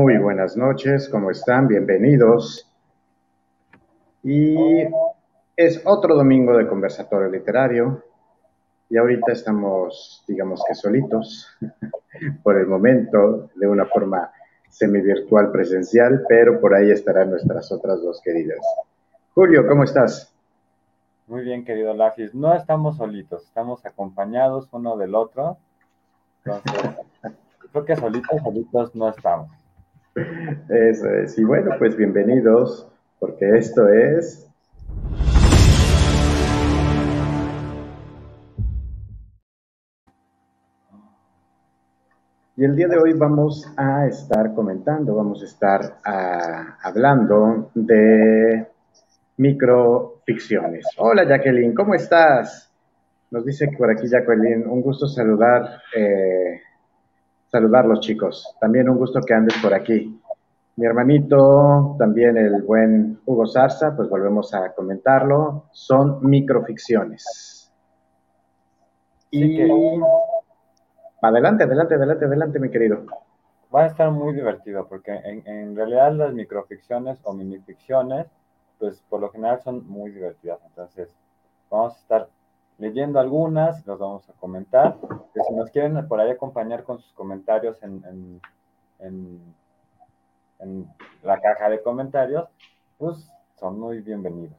Muy buenas noches, ¿cómo están? Bienvenidos. Y es otro domingo de conversatorio literario. Y ahorita estamos, digamos que solitos, por el momento, de una forma semi-virtual presencial, pero por ahí estarán nuestras otras dos queridas. Julio, ¿cómo estás? Muy bien, querido Lafis. No estamos solitos, estamos acompañados uno del otro. Entonces, creo que solitos, solitos no estamos. Eso es. Y bueno, pues bienvenidos, porque esto es Y el día de hoy vamos a estar comentando, vamos a estar ah, hablando de microficciones. Hola Jacqueline, ¿cómo estás? Nos dice por aquí Jacqueline, un gusto saludar, eh, saludarlos chicos. También un gusto que andes por aquí. Mi hermanito, también el buen Hugo Zarza, pues volvemos a comentarlo, son microficciones. Y Adelante, adelante, adelante, adelante, mi querido. Va a estar muy divertido porque en, realidad las microficciones o minificciones, pues por lo general son muy divertidas. Entonces, vamos a estar leyendo algunas, los vamos a comentar. Que si nos quieren por ahí acompañar con sus comentarios en, en, en la caja de comentarios, pues son muy bienvenidos.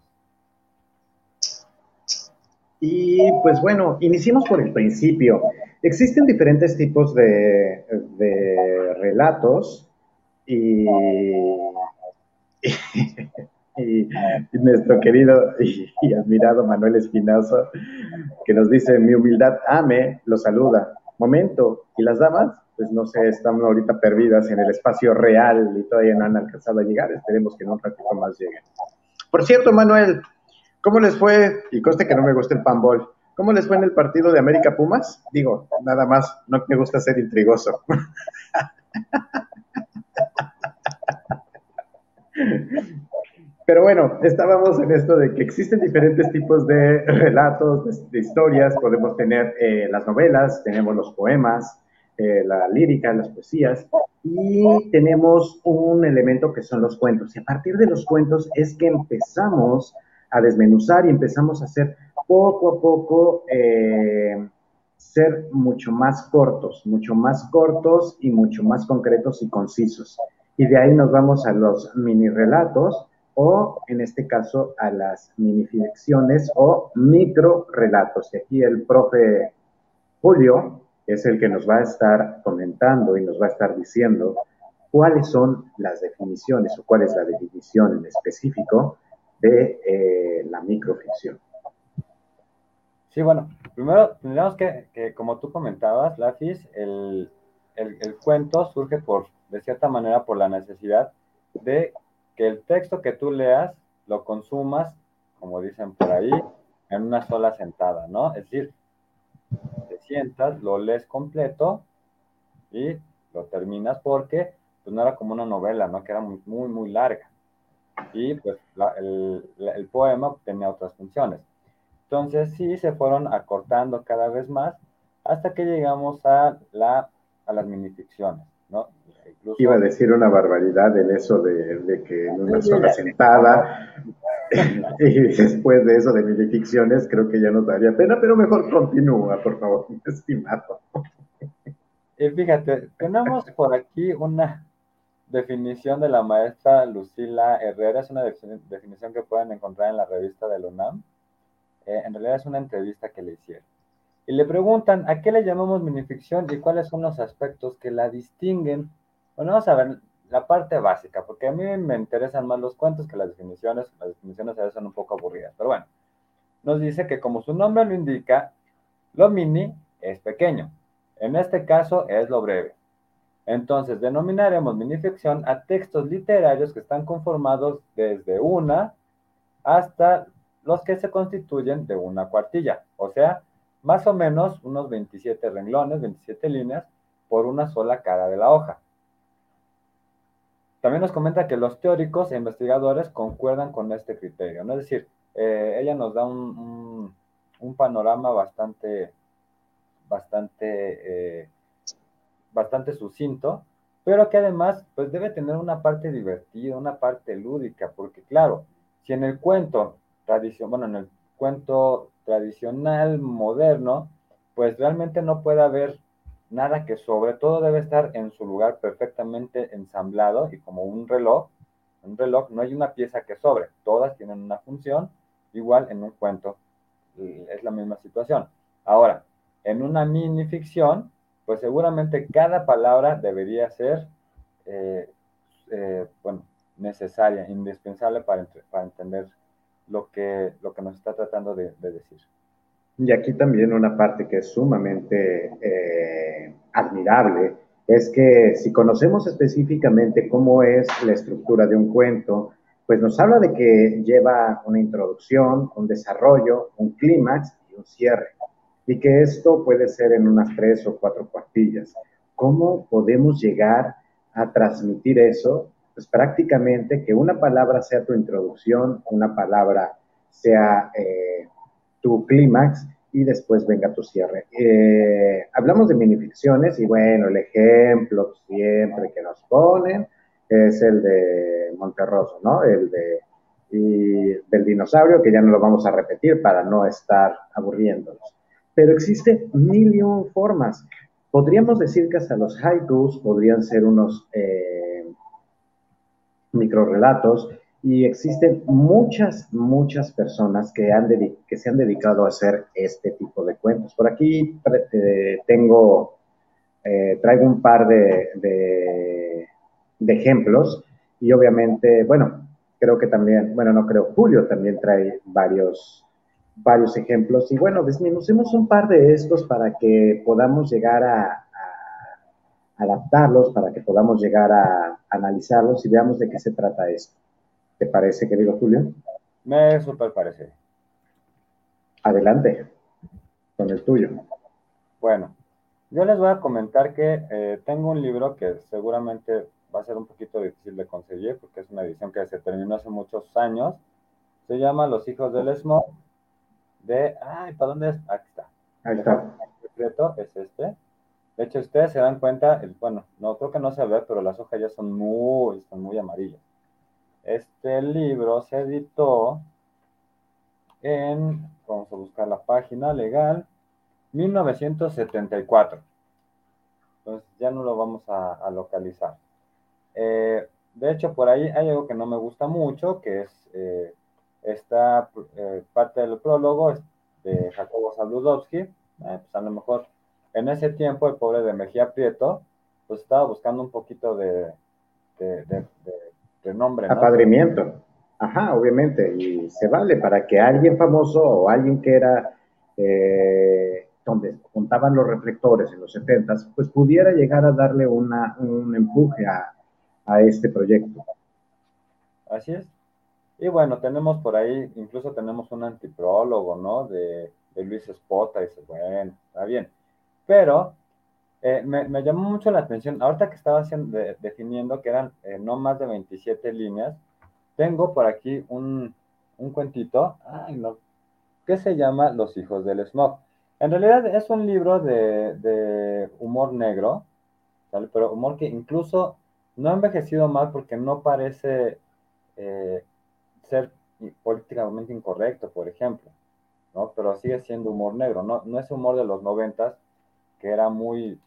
Y pues bueno, iniciemos por el principio. Existen diferentes tipos de, relatos y, nuestro querido y, admirado Manuel Espinazo, que nos dice, mi humildad ame, lo saluda. Momento, ¿y las damas? Pues no sé, están ahorita perdidas en el espacio real y todavía no han alcanzado a llegar. Esperemos que en un ratito más lleguen. Por cierto, Manuel, ¿cómo les fue? Y coste que no me gusta el panbol. ¿Cómo les fue en el partido de América Pumas? Digo, nada más, no me gusta ser intrigoso. Pero bueno, estábamos en esto de que existen diferentes tipos de relatos, de, historias. Podemos tener eh, las novelas, tenemos los poemas, eh, la lírica, las poesías, y tenemos un elemento que son los cuentos. Y a partir de los cuentos es que empezamos a desmenuzar y empezamos a hacer poco a poco eh, ser mucho más cortos, mucho más cortos y mucho más concretos y concisos. Y de ahí nos vamos a los mini relatos o en este caso a las mini ficciones o micro relatos. Y aquí el profe Julio es el que nos va a estar comentando y nos va a estar diciendo cuáles son las definiciones o cuál es la definición en específico de eh, la microficción. Sí, bueno, primero tendríamos que, como tú comentabas, Lafis, el, el, cuento surge por, de cierta manera, por la necesidad de que el texto que tú leas lo consumas, como dicen por ahí, en una sola sentada, ¿no? Es decir, te sientas, lo lees completo y lo terminas porque pues, no era como una novela, ¿no? Que era muy, muy, larga. Y pues el, el poema tenía otras funciones. Entonces sí se fueron acortando cada vez más hasta que llegamos a, la, a las minificciones, ¿no? Iba a decir una barbaridad en eso de, que en una sola sentada y después de eso de minificciones creo que ya nos daría pena, pero mejor continúa, por favor, estimado. Y fíjate, tenemos por aquí una definición de la maestra Lucila Herrera, es una definición que pueden encontrar en la revista del UNAM eh, en realidad es una entrevista que le hicieron. Y le preguntan a qué le llamamos minificción y cuáles son los aspectos que la distinguen. Bueno, vamos a ver la parte básica, porque a mí me interesan más los cuentos que las definiciones. Las definiciones a veces son un poco aburridas, pero bueno. Nos dice que como su nombre lo indica, lo mini es pequeño. En este caso es lo breve. Entonces, denominaremos minificción a textos literarios que están conformados desde una hasta los que se constituyen de una cuartilla, o sea, más o menos unos 27 renglones, 27 líneas por una sola cara de la hoja. También nos comenta que los teóricos e investigadores concuerdan con este criterio, ¿no? Es decir, eh, ella nos da un, panorama bastante, bastante, eh, bastante sucinto, pero que además pues debe tener una parte divertida, una parte lúdica, porque claro, si en el cuento tradición, bueno, en el cuento tradicional moderno, pues realmente no puede haber nada que sobre, todo debe estar en su lugar perfectamente ensamblado y como un reloj, un reloj no hay una pieza que sobre, todas tienen una función, igual en un cuento es la misma situación. Ahora, en una mini ficción, pues seguramente cada palabra debería ser, eh, eh, bueno, necesaria, indispensable para, para, entender lo que, lo que nos está tratando de, decir. Y aquí también una parte que es sumamente eh, admirable es que si conocemos específicamente cómo es la estructura de un cuento, pues nos habla de que lleva una introducción, un desarrollo, un clímax y un cierre y que esto puede ser en unas tres o cuatro cuartillas. ¿Cómo podemos llegar a transmitir eso? Pues prácticamente que una palabra sea tu introducción, una palabra sea eh, tu clímax y después venga tu cierre. Eh, hablamos de minificciones y bueno, el ejemplo siempre que nos ponen es el de Monterroso, ¿no? El de del dinosaurio, que ya no lo vamos a repetir para no estar aburriéndonos pero existen mil y un formas. Podríamos decir que hasta los haikus podrían ser unos eh, microrelatos y existen muchas, muchas personas que, han que se han dedicado a hacer este tipo de cuentos. Por aquí eh, tengo, eh, traigo un par de, de ejemplos y obviamente, bueno, creo que también, bueno, no creo, Julio también trae varios varios ejemplos. Y bueno, desmenucemos un par de estos para que podamos llegar a, adaptarlos, para que podamos llegar a, analizarlos y veamos de qué se trata esto. ¿Te parece, querido Julio? Me super parece. Adelante, con el tuyo. Bueno, yo les voy a comentar que eh, tengo un libro que seguramente va a ser un poquito difícil de conseguir porque es una edición que se terminó hace muchos años. Se llama Los hijos del Smog de, ay, ¿para dónde es? Aquí está. Ahí está. El secreto es este. De hecho, ustedes se dan cuenta, bueno, no creo que no se ve, pero las hojas ya son muy, son muy amarillas. Este libro se editó en, vamos a buscar la página legal, 1974. Entonces ya no lo vamos a, localizar. Eh, de hecho, por ahí hay algo que no me gusta mucho, que es eh, esta eh, parte del prólogo de Jacobo Saludowski, eh, pues a lo mejor en ese tiempo el pobre de Mejía Prieto, pues estaba buscando un poquito de, de, de, nombre. Apadrimiento. Ajá, obviamente, y se vale para que alguien famoso o alguien que era eh, donde juntaban los reflectores en los 70 pues pudiera llegar a darle una, un empuje a, a este proyecto. Así es. Y bueno, tenemos por ahí, incluso tenemos un antiprólogo, ¿no? De, Luis Espota, y dice, bueno, está bien. Pero eh, me, llamó mucho la atención, ahorita que estaba haciendo, definiendo que eran eh, no más de 27 líneas, tengo por aquí un, cuentito, ay, no, que se llama Los hijos del smog. En realidad es un libro de, humor negro, pero humor que incluso no ha envejecido mal porque no parece eh, ser políticamente incorrecto, por ejemplo, ¿no? Pero sigue siendo humor negro, no es humor de los noventas, que era muy,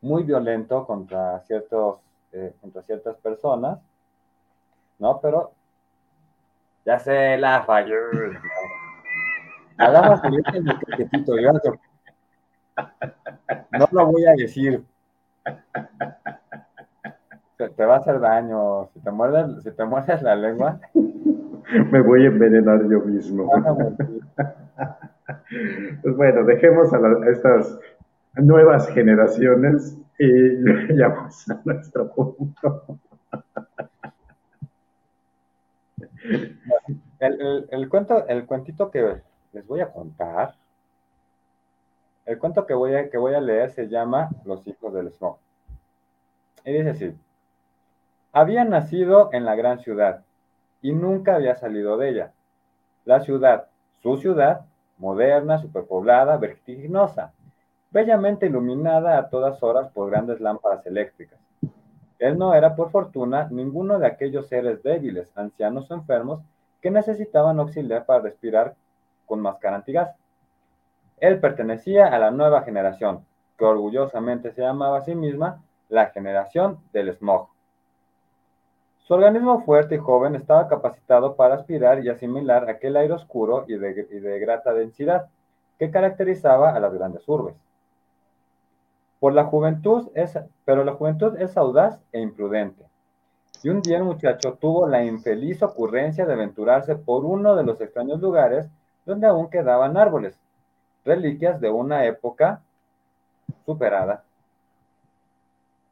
muy violento contra, ciertos, eh, contra ciertas personas, ¿no? Pero ya sé, la falló. Hagamos el No lo voy a decir. Te, va a hacer daño. Si te muerdes, si te muerdes la lengua, Me voy a envenenar yo mismo. pues bueno, dejemos a, estas nuevas generaciones y vayamos a nuestro punto. El, cuento, el cuentito que les voy a contar, el cuento que voy a, que voy a leer se llama Los hijos del smog. Y dice así, había nacido en la gran ciudad, y nunca había salido de ella. La ciudad, su ciudad, moderna, superpoblada, vertiginosa, bellamente iluminada a todas horas por grandes lámparas eléctricas. Él no era, por fortuna, ninguno de aquellos seres débiles, ancianos o enfermos que necesitaban auxiliar para respirar con máscara antigas. Él pertenecía a la nueva generación, que orgullosamente se llamaba a sí misma la generación del smog. Su organismo fuerte y joven estaba capacitado para aspirar y asimilar aquel aire oscuro y de, grata densidad que caracterizaba a las grandes urbes. Por la juventud es, pero la juventud es audaz e imprudente. Y un día el muchacho tuvo la infeliz ocurrencia de aventurarse por uno de los extraños lugares donde aún quedaban árboles, reliquias de una época superada.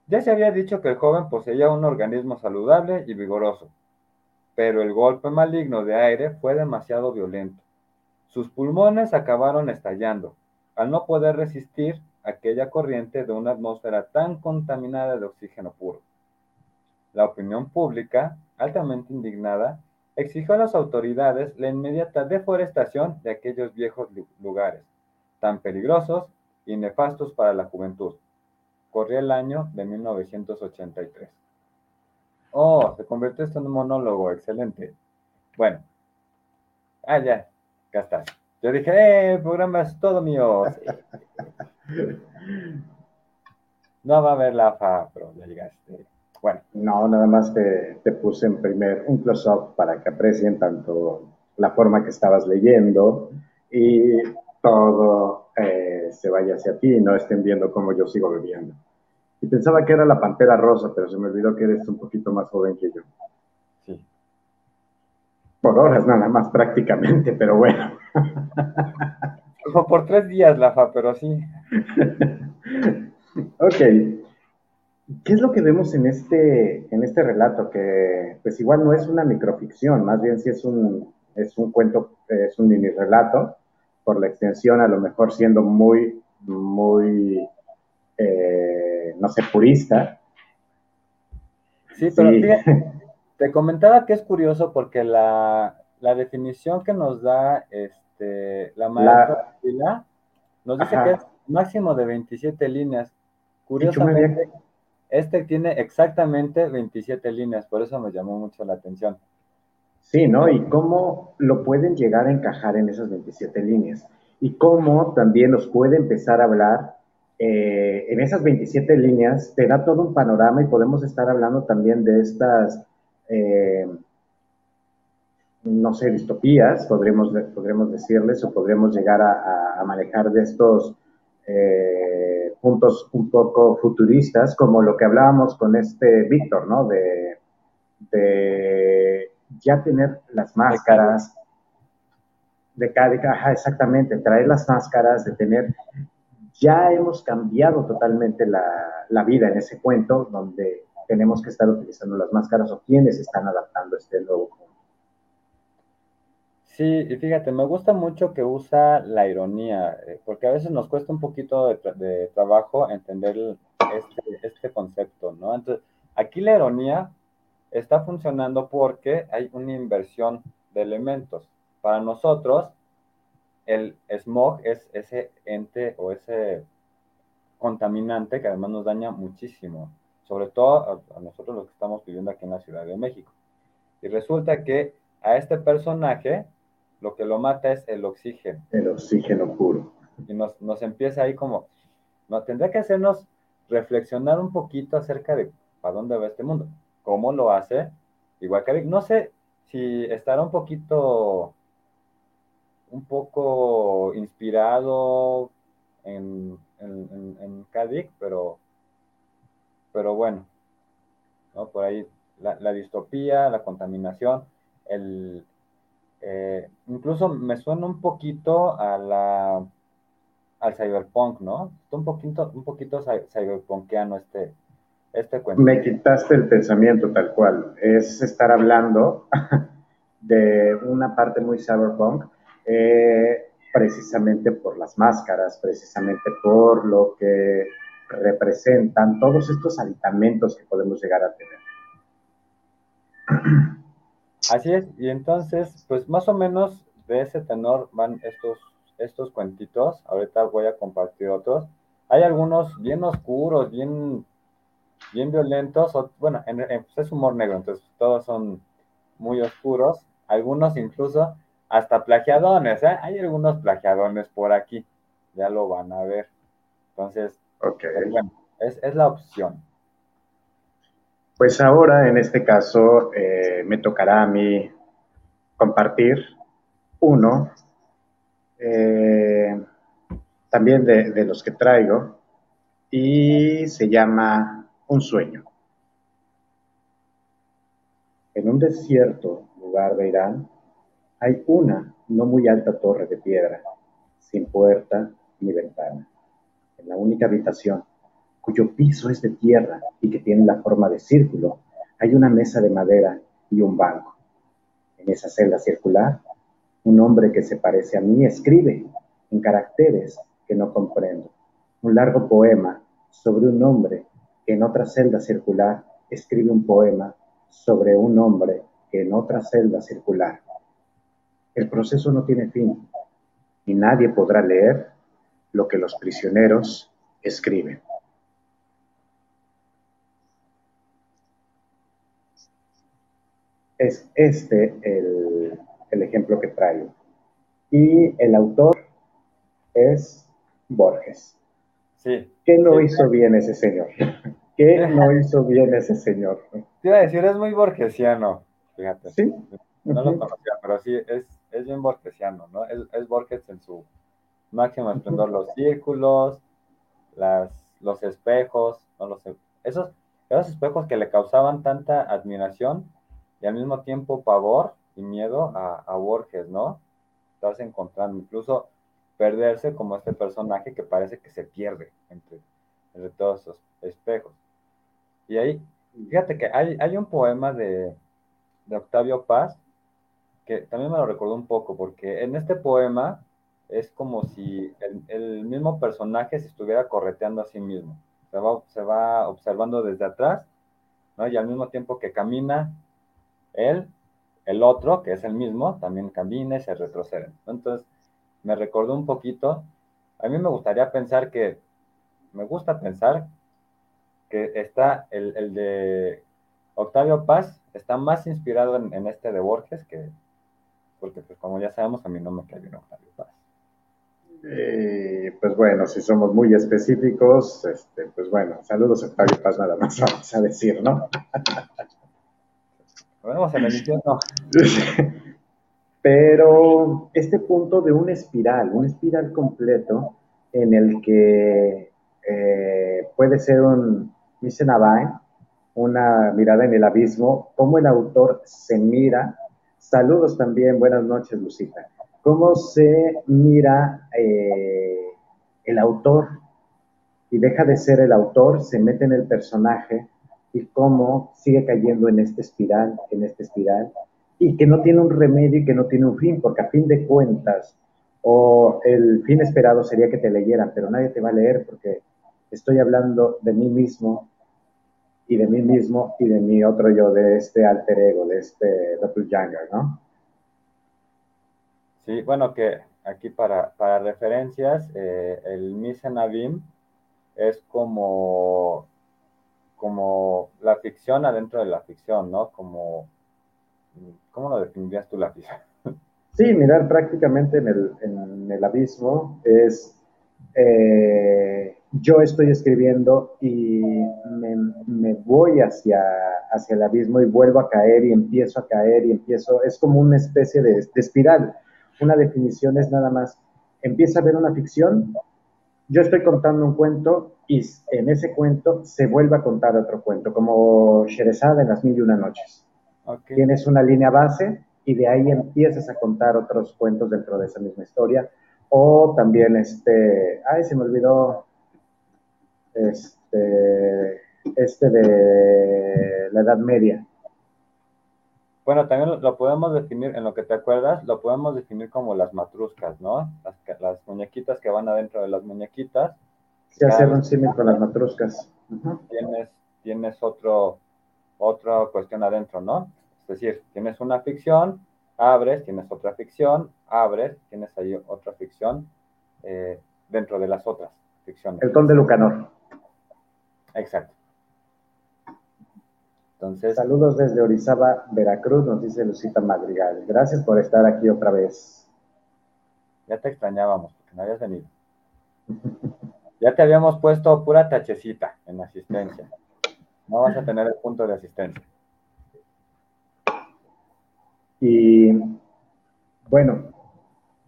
Ya se había dicho que el joven poseía un organismo saludable y vigoroso, pero el golpe maligno de aire fue demasiado violento. Sus pulmones acabaron estallando, al no poder resistir aquella corriente de una atmósfera tan contaminada de oxígeno puro. La opinión pública, altamente indignada, exigió a las autoridades la inmediata deforestación de aquellos viejos lugares, tan peligrosos y nefastos para la juventud. Corría el año de 1983. Oh, se convirtió esto en un monólogo, excelente. Bueno, ah, ya, acá estás. Yo dije, eh, el programa es todo mío. No va a haber la fa, pero ya llegaste. Bueno. No, nada más te, te puse en primer un close-up para que aprecien tanto la forma que estabas leyendo y todo eh, se vaya hacia ti y no estén viendo cómo yo sigo bebiendo. Y pensaba que era la pantera rosa, pero se me olvidó que eres un poquito más joven que yo. Sí. Por horas nada más prácticamente, pero bueno. Como por tres días, Lafa, pero sí. ok. ¿Qué es lo que vemos en este, en este relato? Que pues igual no es una microficción, más bien sí es un, es un cuento, es un mini relato, por la extensión a lo mejor siendo muy, muy eh, no sé, purista. Sí, pero te comentaba que es curioso porque la, definición que nos da este, la maestra nos dice que es máximo de 27 líneas. Curiosamente, este tiene exactamente 27 líneas, por eso me llamó mucho la atención. Sí, ¿no? Y cómo lo pueden llegar a encajar en esas 27 líneas. Y cómo también nos puede empezar a hablar eh, en esas 27 líneas te da todo un panorama y podemos estar hablando también de estas, eh, no sé, distopías, podremos, podremos decirles, o podremos llegar a, manejar de estos eh, puntos un poco futuristas, como lo que hablábamos con este Víctor, ¿no? De, de ya tener las máscaras, de cada, exactamente, traer las máscaras, de tener ya hemos cambiado totalmente la, vida en ese cuento donde tenemos que estar utilizando las máscaras o quienes están adaptando este nuevo. Sí, y fíjate, me gusta mucho que usa la ironía, eh, porque a veces nos cuesta un poquito de, trabajo entender este, este, concepto, ¿no? Entonces, aquí la ironía está funcionando porque hay una inversión de elementos. Para nosotros, el smog es ese ente o ese contaminante que además nos daña muchísimo, sobre todo a, nosotros los que estamos viviendo aquí en la Ciudad de México. Y resulta que a este personaje lo que lo mata es el oxígeno. El oxígeno puro. Y nos, nos empieza ahí como, no, tendría que hacernos reflexionar un poquito acerca de para dónde va este mundo. ¿Cómo lo hace? Igual que no sé si estará un poquito un poco inspirado en, en, en, pero, pero bueno, ¿no? Por ahí la, distopía, la contaminación, el, eh, incluso me suena un poquito a la, al cyberpunk, ¿no? un poquito, un poquito cyberpunkiano este, este cuento. Me quitaste el pensamiento tal cual. Es estar hablando de una parte muy cyberpunk, eh, precisamente por las máscaras, precisamente por lo que representan todos estos aditamentos que podemos llegar a tener. Así es, y entonces, pues más o menos de ese tenor van estos, estos cuentitos. Ahorita voy a compartir otros. Hay algunos bien oscuros, bien, bien violentos, o, bueno, pues, es humor negro, entonces todos son muy oscuros, algunos incluso hasta plagiadones, ¿eh? hay algunos plagiadones por aquí, ya lo van a ver. Entonces, okay. Pues, bueno, es, es, la opción. Pues ahora, en este caso, eh, me tocará a mí compartir uno, eh, también de, de los que traigo, y se llama Un sueño. En un desierto lugar de Irán hay una no muy alta torre de piedra, sin puerta ni ventana, en la única habitación, cuyo piso es de tierra y que tiene la forma de círculo, hay una mesa de madera y un banco. En esa celda circular, un hombre que se parece a mí escribe en caracteres que no comprendo un largo poema sobre un hombre que en otra celda circular escribe un poema sobre un hombre que en otra celda circular. El proceso no tiene fin y nadie podrá leer lo que los prisioneros escriben. Es este el, el ejemplo que traigo. Y el autor es Borges. Sí. ¿Qué no hizo bien ese señor? ¿Qué no hizo bien ese señor? Te iba a decir, es muy borgesiano, fíjate. Sí. No lo conocía, pero sí, es, es bien borgesiano, ¿no? Es, es Borges en su máximo esplendor, los círculos, las, los espejos, ¿no? los, esos, esos espejos que le causaban tanta admiración y al mismo tiempo pavor y miedo a, a Borges, ¿no? Estás encontrando incluso perderse como este personaje que parece que se pierde entre, entre todos esos espejos. Y ahí, fíjate que hay, hay un poema de, de Octavio Paz que también me lo recordó un poco, porque en este poema es como si el, el mismo personaje se estuviera correteando a sí mismo. Se va, se va observando desde atrás, ¿no? Y al mismo tiempo que camina él, el otro, que es el mismo, también camina y se retrocede. Entonces, me recordó un poquito. A mí me gustaría pensar que, me gusta pensar que está el, el de Octavio Paz, está más inspirado en, este de Borges que, porque pues como ya sabemos, a mí no me cae bien Octavio Paz. Eh, pues bueno, si somos muy específicos, este, pues bueno, saludos a Octavio Paz nada más vamos a decir, ¿no? Pero este punto de una espiral, un espiral completo en el que eh, puede ser un Misenabai, una mirada en el abismo, cómo el autor se mira. Saludos también, buenas noches, Lucita. Cómo se mira eh, el autor y deja de ser el autor, se mete en el personaje y cómo sigue cayendo en esta espiral, en esta espiral, y que no tiene un remedio y que no tiene un fin, porque a fin de cuentas, o el fin esperado sería que te leyeran, pero nadie te va a leer porque estoy hablando de mí mismo y de mí mismo y de mi otro yo, de este alter ego, de este doppelganger, ¿no? Sí, bueno, que aquí para, para referencias, eh, el Misenabim es como, como la ficción adentro de la ficción, ¿no? Como ¿Cómo lo definirías tú la ficción? Sí, mirar prácticamente en el, el abismo es, eh, yo estoy escribiendo y me, me, voy hacia, hacia el abismo y vuelvo a caer y empiezo a caer y empiezo, es como una especie de, de espiral. Una definición es nada más, empieza a ver una ficción, yo estoy contando un cuento y en ese cuento se vuelve a contar otro cuento, como Sherezada en las mil y una noches. Tienes una línea base y de ahí empiezas a contar otros cuentos dentro de esa misma historia. O también este, ay, se me olvidó, este, este de la Edad Media. Bueno, también lo podemos definir, en lo que te acuerdas, lo podemos definir como las matruscas, ¿no? Las, las muñequitas que van adentro de las muñequitas. Se hace un símil con las matruscas. Tienes, tienes otro, otra cuestión adentro, ¿no? Es decir, tienes una ficción, abres, tienes otra ficción, abres, tienes ahí otra ficción eh, dentro de las otras ficciones. El conde Lucanor. Exacto. Entonces, Saludos desde Orizaba, Veracruz, nos dice Lucita Madrigal. Gracias por estar aquí otra vez. Ya te extrañábamos, porque no habías venido. ya te habíamos puesto pura tachecita en asistencia. No vas a tener el punto de asistencia. Y bueno,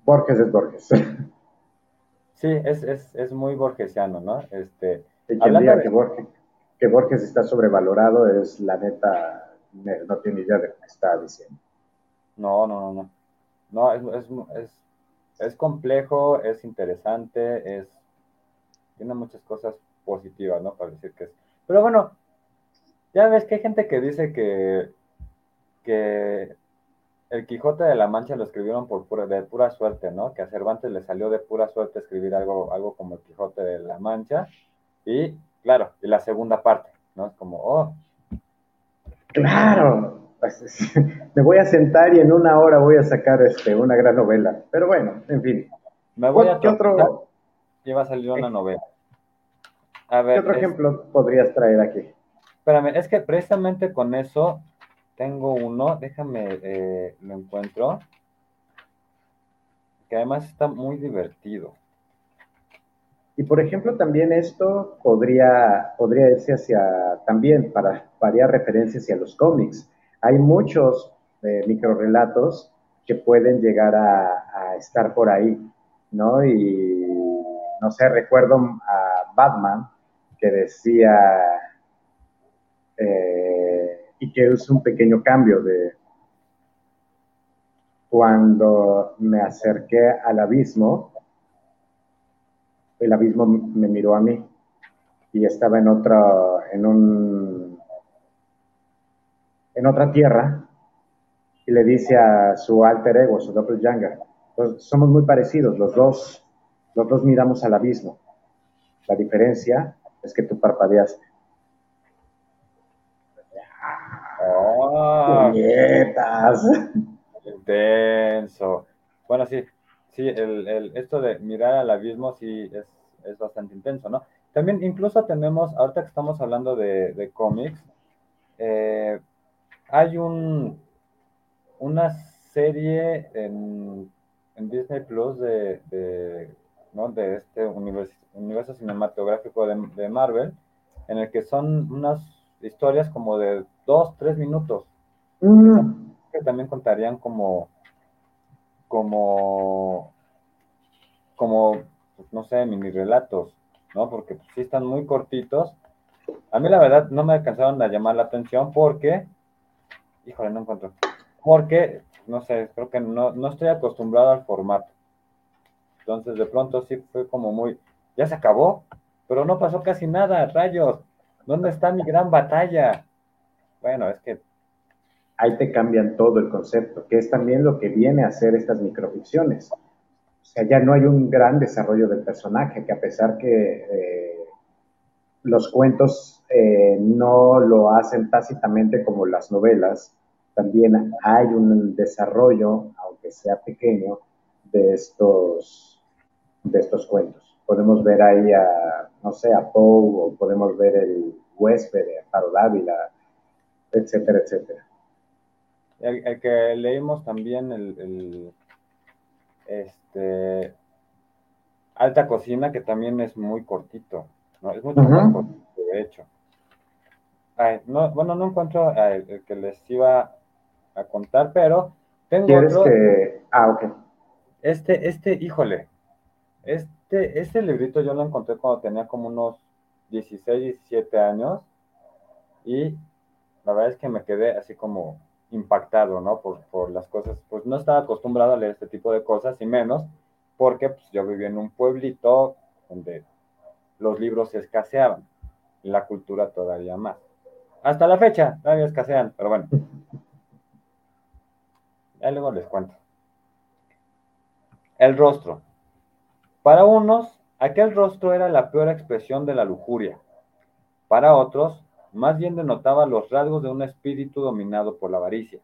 Borges es Borges. Sí, es, es, es muy borgesiano, ¿no? Este, que diga que, Borges, que Borges está sobrevalorado es la neta, no tiene idea de lo que está diciendo. No, no, no, no. No, es, es, es complejo, es interesante, es tiene muchas cosas positivas, ¿no? Para decir que es. Pero bueno, ya ves que hay gente que dice que, que el Quijote de la Mancha lo escribieron por pura, de pura suerte, ¿no? Que a Cervantes le salió de pura suerte escribir algo, algo como el Quijote de la Mancha. Y, claro, y la segunda parte, ¿no? Es como, oh. Claro, pues, me voy a sentar y en una hora voy a sacar este, una gran novela. Pero bueno, en fin. Me voy a ¿Qué otro? Y va a salir una novela. A ver, ¿Qué otro ejemplo podrías traer aquí? Espérame, es que precisamente con eso tengo uno, déjame, eh, lo encuentro, que además está muy divertido. Y por ejemplo, también esto podría, podría irse hacia, también para varias referencias hacia los cómics. Hay muchos eh, microrelatos que pueden llegar a, estar por ahí, ¿no? Y no sé, recuerdo a Batman que decía, eh, y que es un pequeño cambio de cuando me acerqué al abismo, el abismo me miró a mí y estaba en otra, en un, en otra tierra y le dice a su alter ego, su doppelganger, pues somos muy parecidos, los dos, los dos miramos al abismo. La diferencia es que tú parpadeaste. ¡Oh! Intenso. Bueno, sí, sí, el, esto de mirar al abismo sí es, bastante intenso, ¿no? También incluso tenemos, ahorita que estamos hablando de, cómics, eh, hay un una serie en, Disney Plus de, de, este universo, universo cinematográfico de, de Marvel, en el que son unas historias como de dos, tres minutos. Mm. Que también contarían como, como, como, pues, no sé, mini relatos, ¿no? Porque pues, sí están muy cortitos. A mí la verdad no me alcanzaron a llamar la atención porque, híjole, no encuentro. Porque, no sé, creo que no, no estoy acostumbrado al formato. Entonces de pronto sí fue como muy, ya se acabó, pero no pasó casi nada, rayos. ¿Dónde está mi gran batalla? Bueno, es que... Ahí te cambian todo el concepto, que es también lo que viene a hacer estas microficciones. O sea, ya no hay un gran desarrollo del personaje, que a pesar que eh, los cuentos eh, no lo hacen tácitamente como las novelas, también hay un desarrollo, aunque sea pequeño, de estos, de estos cuentos. Podemos ver ahí a, no sé, a Poe, o podemos ver el huésped de Paro Dávila, etcétera, etcétera. El, que leímos también, el, este, Alta Cocina, que también es muy cortito, ¿no? Es mucho más cortito, de hecho. bueno, no encuentro el, que les iba a contar, pero tengo otro. Que... Ah, ok. Este, este, híjole, este, este librito yo lo encontré cuando tenía como unos 16, 17 años y la verdad es que me quedé así como impactado, ¿no? Por, por, las cosas, pues no estaba acostumbrado a leer este tipo de cosas y menos porque pues, yo vivía en un pueblito donde los libros escaseaban y la cultura todavía más. Hasta la fecha todavía escasean, pero bueno. Ya luego les cuento. El rostro. Para unos, aquel rostro era la peor expresión de la lujuria. Para otros, más bien denotaba los rasgos de un espíritu dominado por la avaricia.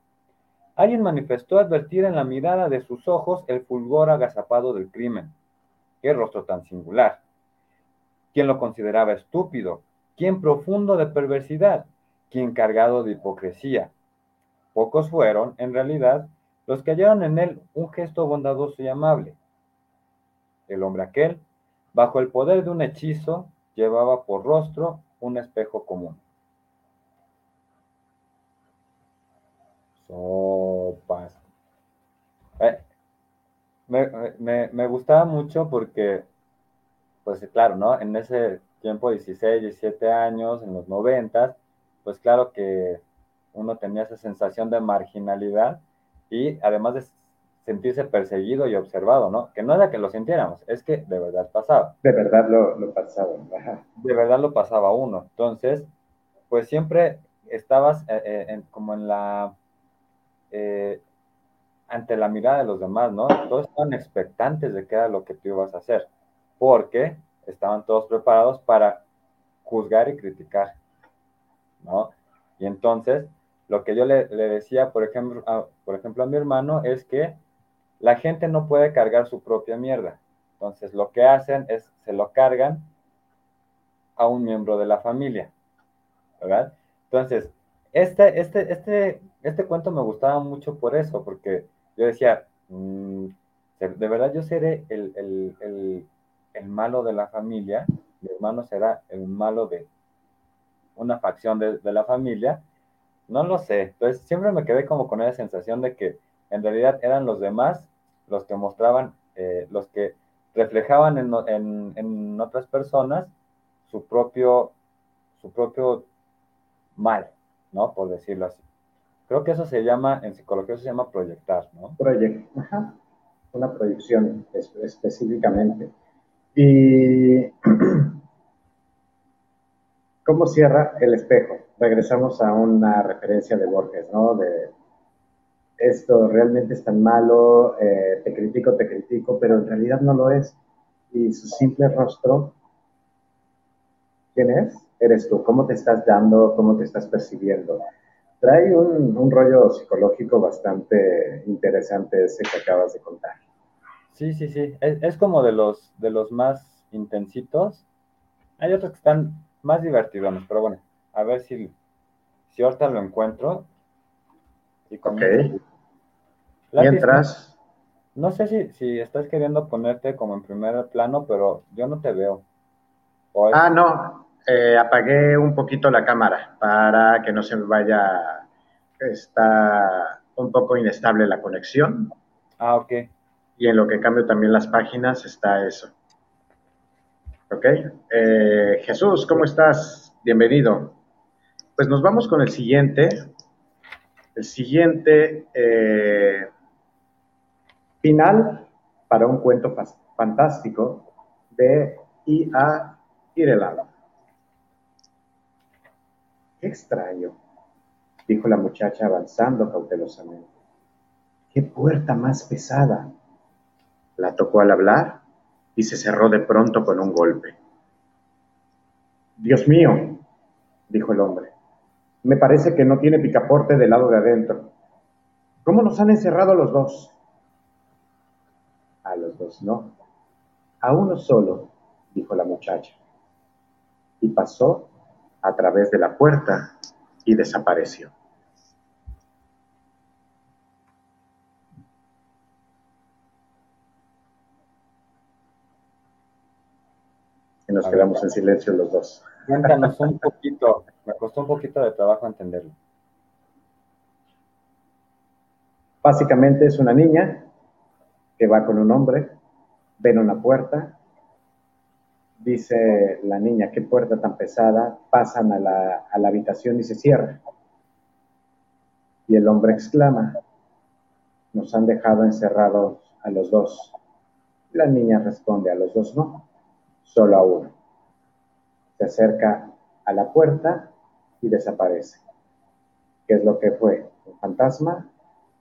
Alguien manifestó advertir en la mirada de sus ojos el fulgor agazapado del crimen. ¡Qué rostro tan singular! ¿Quién lo consideraba estúpido? ¿Quién profundo de perversidad? quien cargado de hipocresía. Pocos fueron, en realidad, los que hallaron en él un gesto bondadoso y amable. El hombre aquel, bajo el poder de un hechizo, llevaba por rostro un espejo común. Sopas. Eh, me, me, gustaba mucho porque, pues claro, ¿no? En ese tiempo, 16, 17 años, en los 90, pues claro que uno tenía esa sensación de marginalidad y además de sentirse perseguido y observado, ¿no? Que no era que lo sintiéramos, es que de verdad pasaba. De verdad lo, pasaba. De verdad lo pasaba uno. Entonces, pues siempre estabas eh, eh, como en la... Eh, ante la mirada de los demás, ¿no? Todos estaban expectantes de qué era lo que tú ibas a hacer, porque estaban todos preparados para juzgar y criticar, ¿no? Y entonces, lo que yo le, decía, por ejemplo, a, por ejemplo, a mi hermano es que la gente no puede cargar su propia mierda. Entonces, lo que hacen es, se lo cargan a un miembro de la familia, ¿verdad? Entonces, este, este, este, este cuento me gustaba mucho por eso, porque yo decía, mm, de verdad yo seré el, el, malo de la familia, mi hermano será el malo de una facción de, la familia, no lo sé. Entonces siempre me quedé como con esa sensación de que en realidad eran los demás los que mostraban, eh, los que reflejaban en, en, otras personas su propio, su propio mal, ¿no? Por decirlo así. Creo que eso se llama, en psicología se llama proyectar, ¿no? Proyect, ajá. Una proyección específicamente. Y ¿cómo cierra el espejo? Regresamos a una referencia de Borges, ¿no? De esto realmente es tan malo, eh, te critico, te critico, pero en realidad no lo es. Y su simple rostro, ¿quién es? Eres tú. ¿Cómo te estás dando? ¿Cómo te estás percibiendo? Trae un, rollo psicológico bastante interesante ese que acabas de contar. Sí, sí, sí. Es, como de los, de los más intensitos. Hay otros que están más divertidos, pero bueno, a ver si, si ahorita lo encuentro. Y ok. Mientras. No sé si, si estás queriendo ponerte como en primer plano, pero yo no te veo. Ah, no, eh, apagué un poquito la cámara para que no se me vaya, está un poco inestable la conexión. Ah, ok. Y en lo que cambio también las páginas está eso. Ok. Eh, Jesús, ¿cómo estás? Bienvenido. Pues nos vamos con el siguiente. El siguiente eh, final para un cuento fantástico de I.A. Ireland extraño, dijo la muchacha avanzando cautelosamente. ¡Qué puerta más pesada! La tocó al hablar y se cerró de pronto con un golpe. Dios mío, dijo el hombre, me parece que no tiene picaporte del lado de adentro. ¿Cómo nos han encerrado los dos? A los dos no. A uno solo, dijo la muchacha. Y pasó a través de la puerta y desapareció. Y nos quedamos en silencio los dos. Cuéntanos un poquito, me costó un poquito de trabajo entenderlo. Básicamente es una niña que va con un hombre, ven una puerta, dice la niña, qué puerta tan pesada, pasan a la, habitación y se cierra. Y el hombre exclama, nos han dejado encerrados a los dos. La niña responde, a los dos no, solo a uno. Se acerca a la puerta y desaparece. ¿Qué es lo que fue? ¿Un fantasma?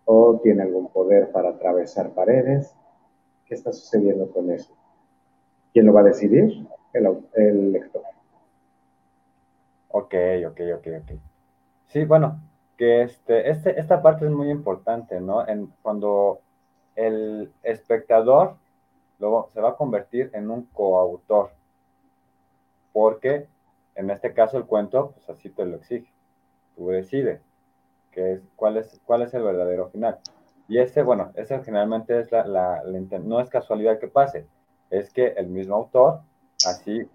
¿O tiene algún poder para atravesar paredes? ¿Qué está sucediendo con eso? ¿Quién lo va a decidir? El, lector. Ok, ok, ok, ok. Sí, bueno, que este, este, esta parte es muy importante, ¿no? Cuando el espectador luego se va a convertir en un coautor, porque en este caso el cuento, pues así te lo exige. tú decides es, cuál, es, cuál es el verdadero final. Y ese, bueno, ese generalmente es la, la, no es casualidad que pase, es que el mismo autor así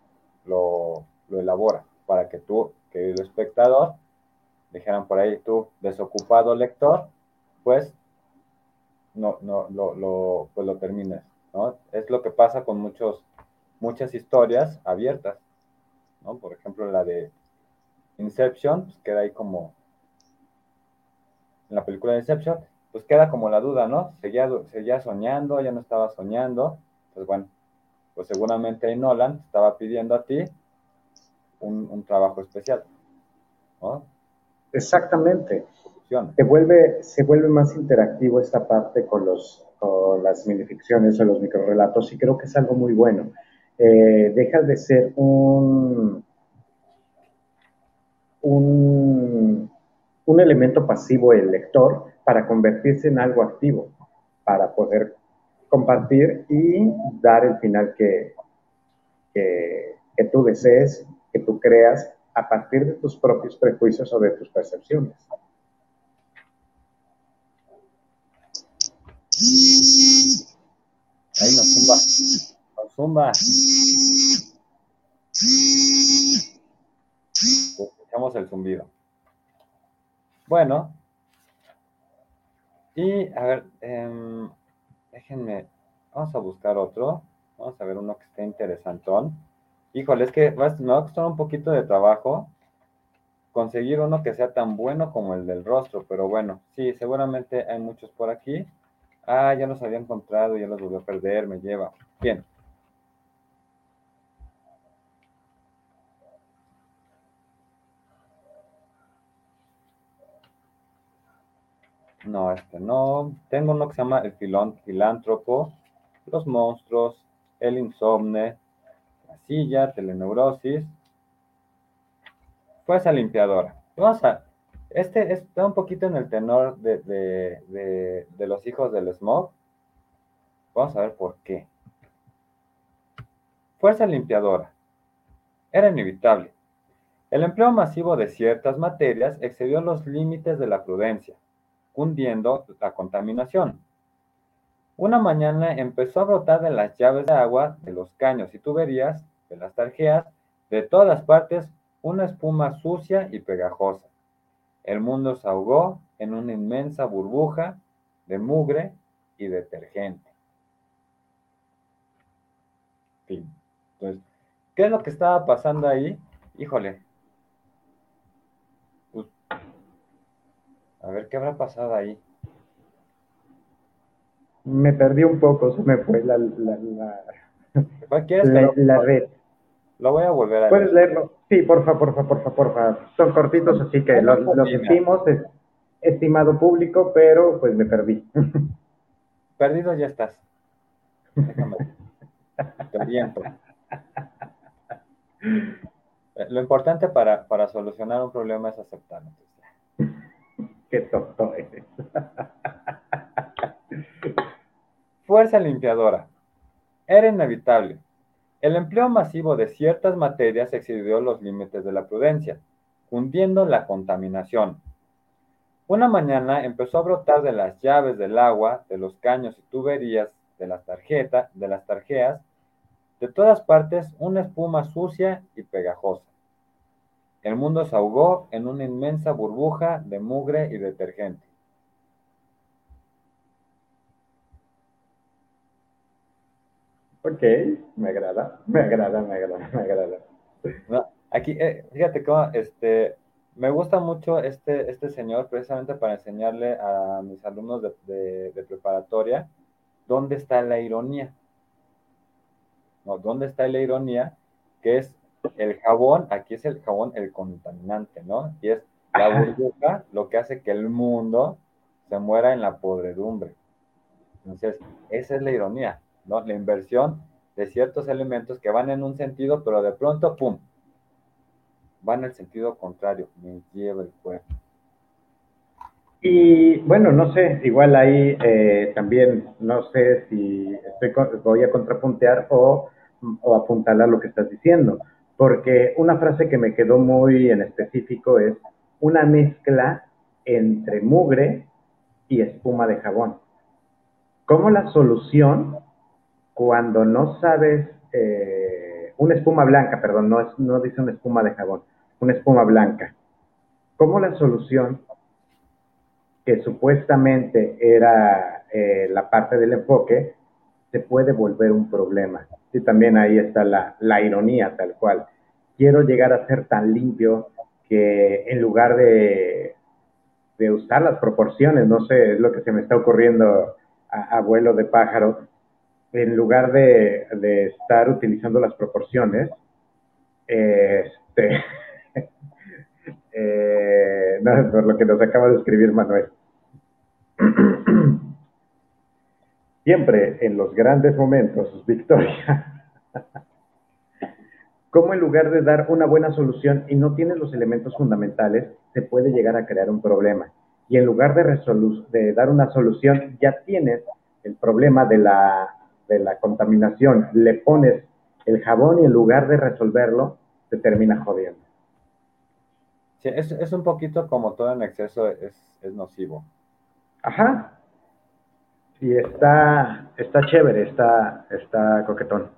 lo, elabora para que tú, querido espectador, dijeran por ahí tú, desocupado lector, pues no, no, lo, lo, pues lo termines, ¿no? Es lo que pasa con muchos, muchas historias abiertas, ¿no? Por ejemplo, la de Inception, pues queda ahí como, en la película de Inception, pues queda como la duda, ¿no? Seguía, seguía soñando, ya no estaba soñando, pues bueno, pues seguramente Nolan estaba pidiendo a ti un, un trabajo especial, ¿no? Exactamente. Se vuelve, se vuelve más interactivo esta parte con, los, con las minificciones o los microrelatos y creo que es algo muy bueno. Eh, deja de ser un, un, un, elemento pasivo el lector para convertirse en algo activo, para poder compartir y dar el final que, que, tú desees, que tú creas a partir de tus propios prejuicios o de tus percepciones. Ahí nos zumba. Nos zumba. Escuchamos el zumbido. Bueno. Y a ver, eh, déjenme. Vamos a buscar otro. Vamos a ver uno que esté interesantón. Híjole, es que me va a costar un poquito de trabajo conseguir uno que sea tan bueno como el del rostro, pero bueno, sí, seguramente hay muchos por aquí. Ah, ya los había encontrado, ya los volví a perder, me lleva. Bien. No, este no. Tengo uno que se llama el filántropo, los monstruos, el insomne, silla, teleneurosis, fuerza limpiadora. Vamos a, este está un poquito en el tenor de, de, los hijos del smog. Vamos a ver por qué. Fuerza limpiadora. Era inevitable. El empleo masivo de ciertas materias excedió los límites de la prudencia, cundiendo la contaminación. Una mañana empezó a brotar de las llaves de agua, de los caños y tuberías, de las tarjeas, de todas partes, una espuma sucia y pegajosa. El mundo se ahogó en una inmensa burbuja de mugre y detergente. ¿qué es lo que estaba pasando ahí? Híjole. Pues, a ver, ¿qué habrá pasado ahí? Me perdí un poco, se me fue la, la, la red. Lo voy a volver a ¿Puedes leerlo? Sí, porfa, porfa, porfa, porfa. Son cortitos, así que los, los sentimos, estimado público, pero pues me perdí. Perdido ya estás. Déjame. Te oriento. Lo importante para, para solucionar un problema es aceptarlo. Qué tonto eres. Fuerza limpiadora. Era inevitable el empleo masivo de ciertas materias excedió los límites de la prudencia, hundiendo la contaminación. Una mañana empezó a brotar de las llaves del agua, de los caños y tuberías, de las tarjetas, de las tarjeas, de todas partes una espuma sucia y pegajosa. El mundo se ahogó en una inmensa burbuja de mugre y detergente. Ok, me agrada, me agrada, me agrada, me agrada. aquí, eh, fíjate cómo, este, me gusta mucho este, este señor precisamente para enseñarle a mis alumnos de, preparatoria dónde está la ironía. No, dónde está la ironía, que es el jabón, aquí es el jabón el contaminante, ¿no? Y es la burbuja lo que hace que el mundo se muera en la podredumbre. Entonces, esa es la ironía. La inversión de ciertos elementos que van en un sentido, pero de pronto, ¡pum! Van en el sentido contrario, me lleva el cuerpo. Y bueno, no sé, igual ahí eh, también, no sé si estoy, voy a contrapuntear o, o apuntalar lo que estás diciendo, porque una frase que me quedó muy en específico es, una mezcla entre mugre y espuma de jabón. ¿Cómo la solución cuando no sabes, eh, una espuma blanca, perdón, no, dice una espuma de jabón, una espuma blanca. ¿Cómo la solución que supuestamente era eh, la parte del enfoque se puede volver un problema? Y también ahí está la, la ironía tal cual. Quiero llegar a ser tan limpio que en lugar de, de usar las proporciones, no sé, es lo que se me está ocurriendo a, vuelo de pájaro, en lugar de, estar utilizando las proporciones, este, eh, no, por lo que nos acaba de escribir Manuel. Siempre en los grandes momentos, Victoria, cómo en lugar de dar una buena solución y no tienes los elementos fundamentales, se puede llegar a crear un problema. Y en lugar de, de dar una solución, ya tienes el problema de la, de la contaminación. Le pones el jabón y en lugar de resolverlo, te termina jodiendo. Sí, es, es un poquito como todo en exceso es, es nocivo. Ajá. Y está, está chévere, está, está coquetón.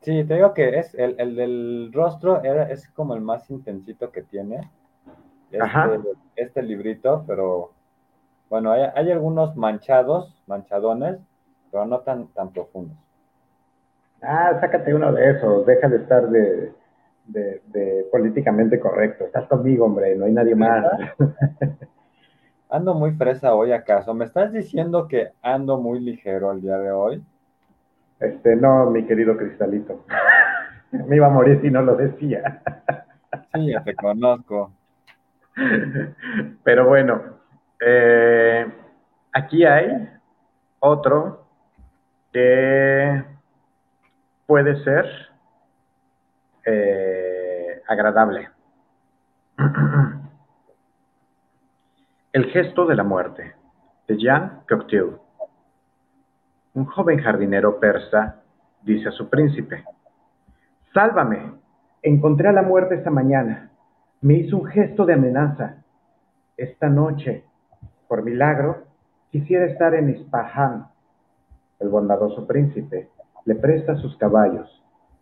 Sí, te digo que es el, el del rostro era, es como el más intensito que tiene. Este, este librito, pero bueno, hay, hay, algunos manchados, manchadones, pero no tan, tan profundos. Ah, sácate uno de esos, deja de estar de, de, de políticamente correcto. Estás conmigo, hombre, no hay nadie más. Ando muy fresa hoy acaso. ¿Me estás diciendo que ando muy ligero el día de hoy? Este, no, mi querido Cristalito. Me iba a morir si no lo decía. Sí, ya te conozco. Pero bueno, eh, aquí hay otro que puede ser eh, agradable. El gesto de la muerte, de Jean Cocteau. Un joven jardinero persa dice a su príncipe, Sálvame, encontré a la muerte esta mañana. Me hizo un gesto de amenaza. Esta noche, por milagro, quisiera estar en Ispahan. El bondadoso príncipe le presta sus caballos.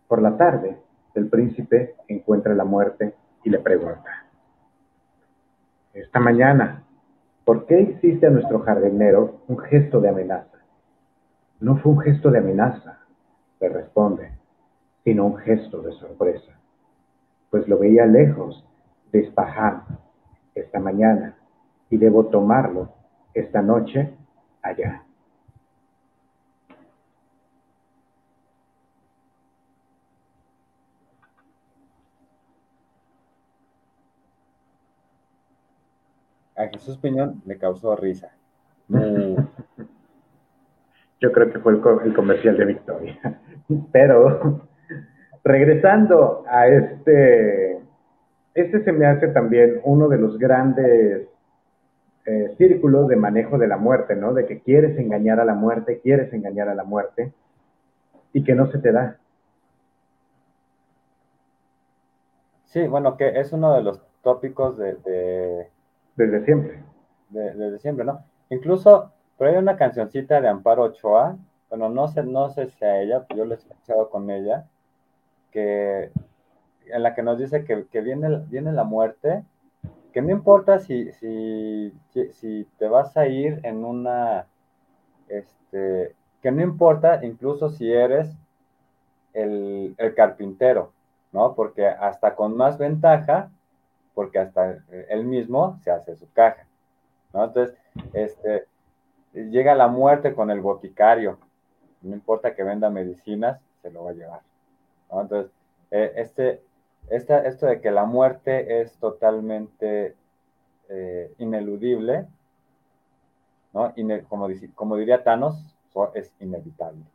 Por la tarde, el príncipe encuentra la muerte y le pregunta, Esta mañana, ¿por qué hiciste a nuestro jardinero un gesto de amenaza? No fue un gesto de amenaza, le responde, sino un gesto de sorpresa, pues lo veía lejos de esta mañana y debo tomarlo esta noche allá. A Jesús Piñón le causó risa. Yo creo que fue el, comercial de Victoria. Pero regresando a este, este se me hace también uno de los grandes eh, círculos de manejo de la muerte, ¿no? De que quieres engañar a la muerte, quieres engañar a la muerte y que no se te da. Sí, bueno, que es uno de los tópicos de... desde siempre. desde siempre, ¿no? Incluso pero hay una cancioncita de Amparo Ochoa, bueno, no sé, no sé si a ella, yo lo he escuchado con ella, que en la que nos dice que, viene, viene la muerte, que no importa si, si, si, te vas a ir en una, este, que no importa incluso si eres el, el carpintero, ¿no? Porque hasta con más ventaja, porque hasta él mismo se hace su caja. Entonces, este, llega la muerte con el boticario, no importa que venda medicinas, se lo va a llevar. Entonces, eh, este, esto de que la muerte es totalmente eh, ineludible, ¿no? como, como, diría Thanos, es inevitable.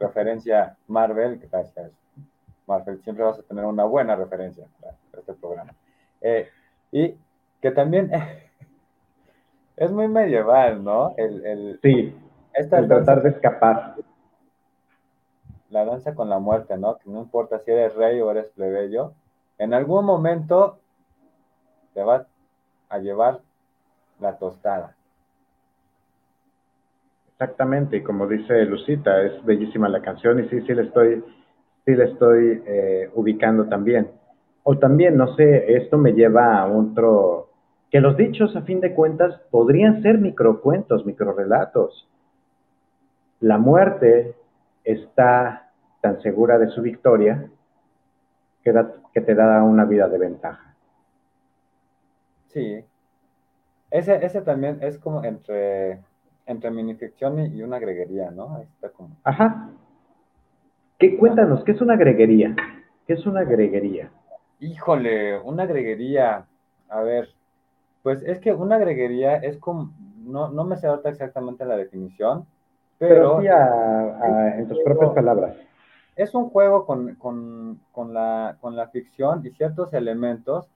Referencia Marvel, gracias. Marvel, siempre vas a tener una buena referencia para, este programa. Eh, y que también es muy medieval, ¿no? El, sí, el tratar de escapar. La danza con la muerte, ¿no? Que no importa si eres rey o eres plebeyo, en algún momento te va a llevar la tostada. Exactamente, y como dice Lucita, es bellísima la canción y sí, sí le estoy, sí le estoy eh, ubicando también. O también, no sé, esto me lleva a otro, que los dichos a fin de cuentas podrían ser microcuentos, microrelatos. La muerte está tan segura de su victoria que, que te da una vida de ventaja. Sí. Ese, ese también es como entre entre minificción y una greguería, ¿no? Ahí está como. Ajá. ¿Qué, cuéntanos, ¿qué es una greguería? ¿Qué es una greguería? Híjole, una greguería. A ver, pues es que una greguería es como, no, no me sé ahorita exactamente la definición, pero... sí en tus propias palabras. Es un juego con, con, la, con la ficción y ciertos elementos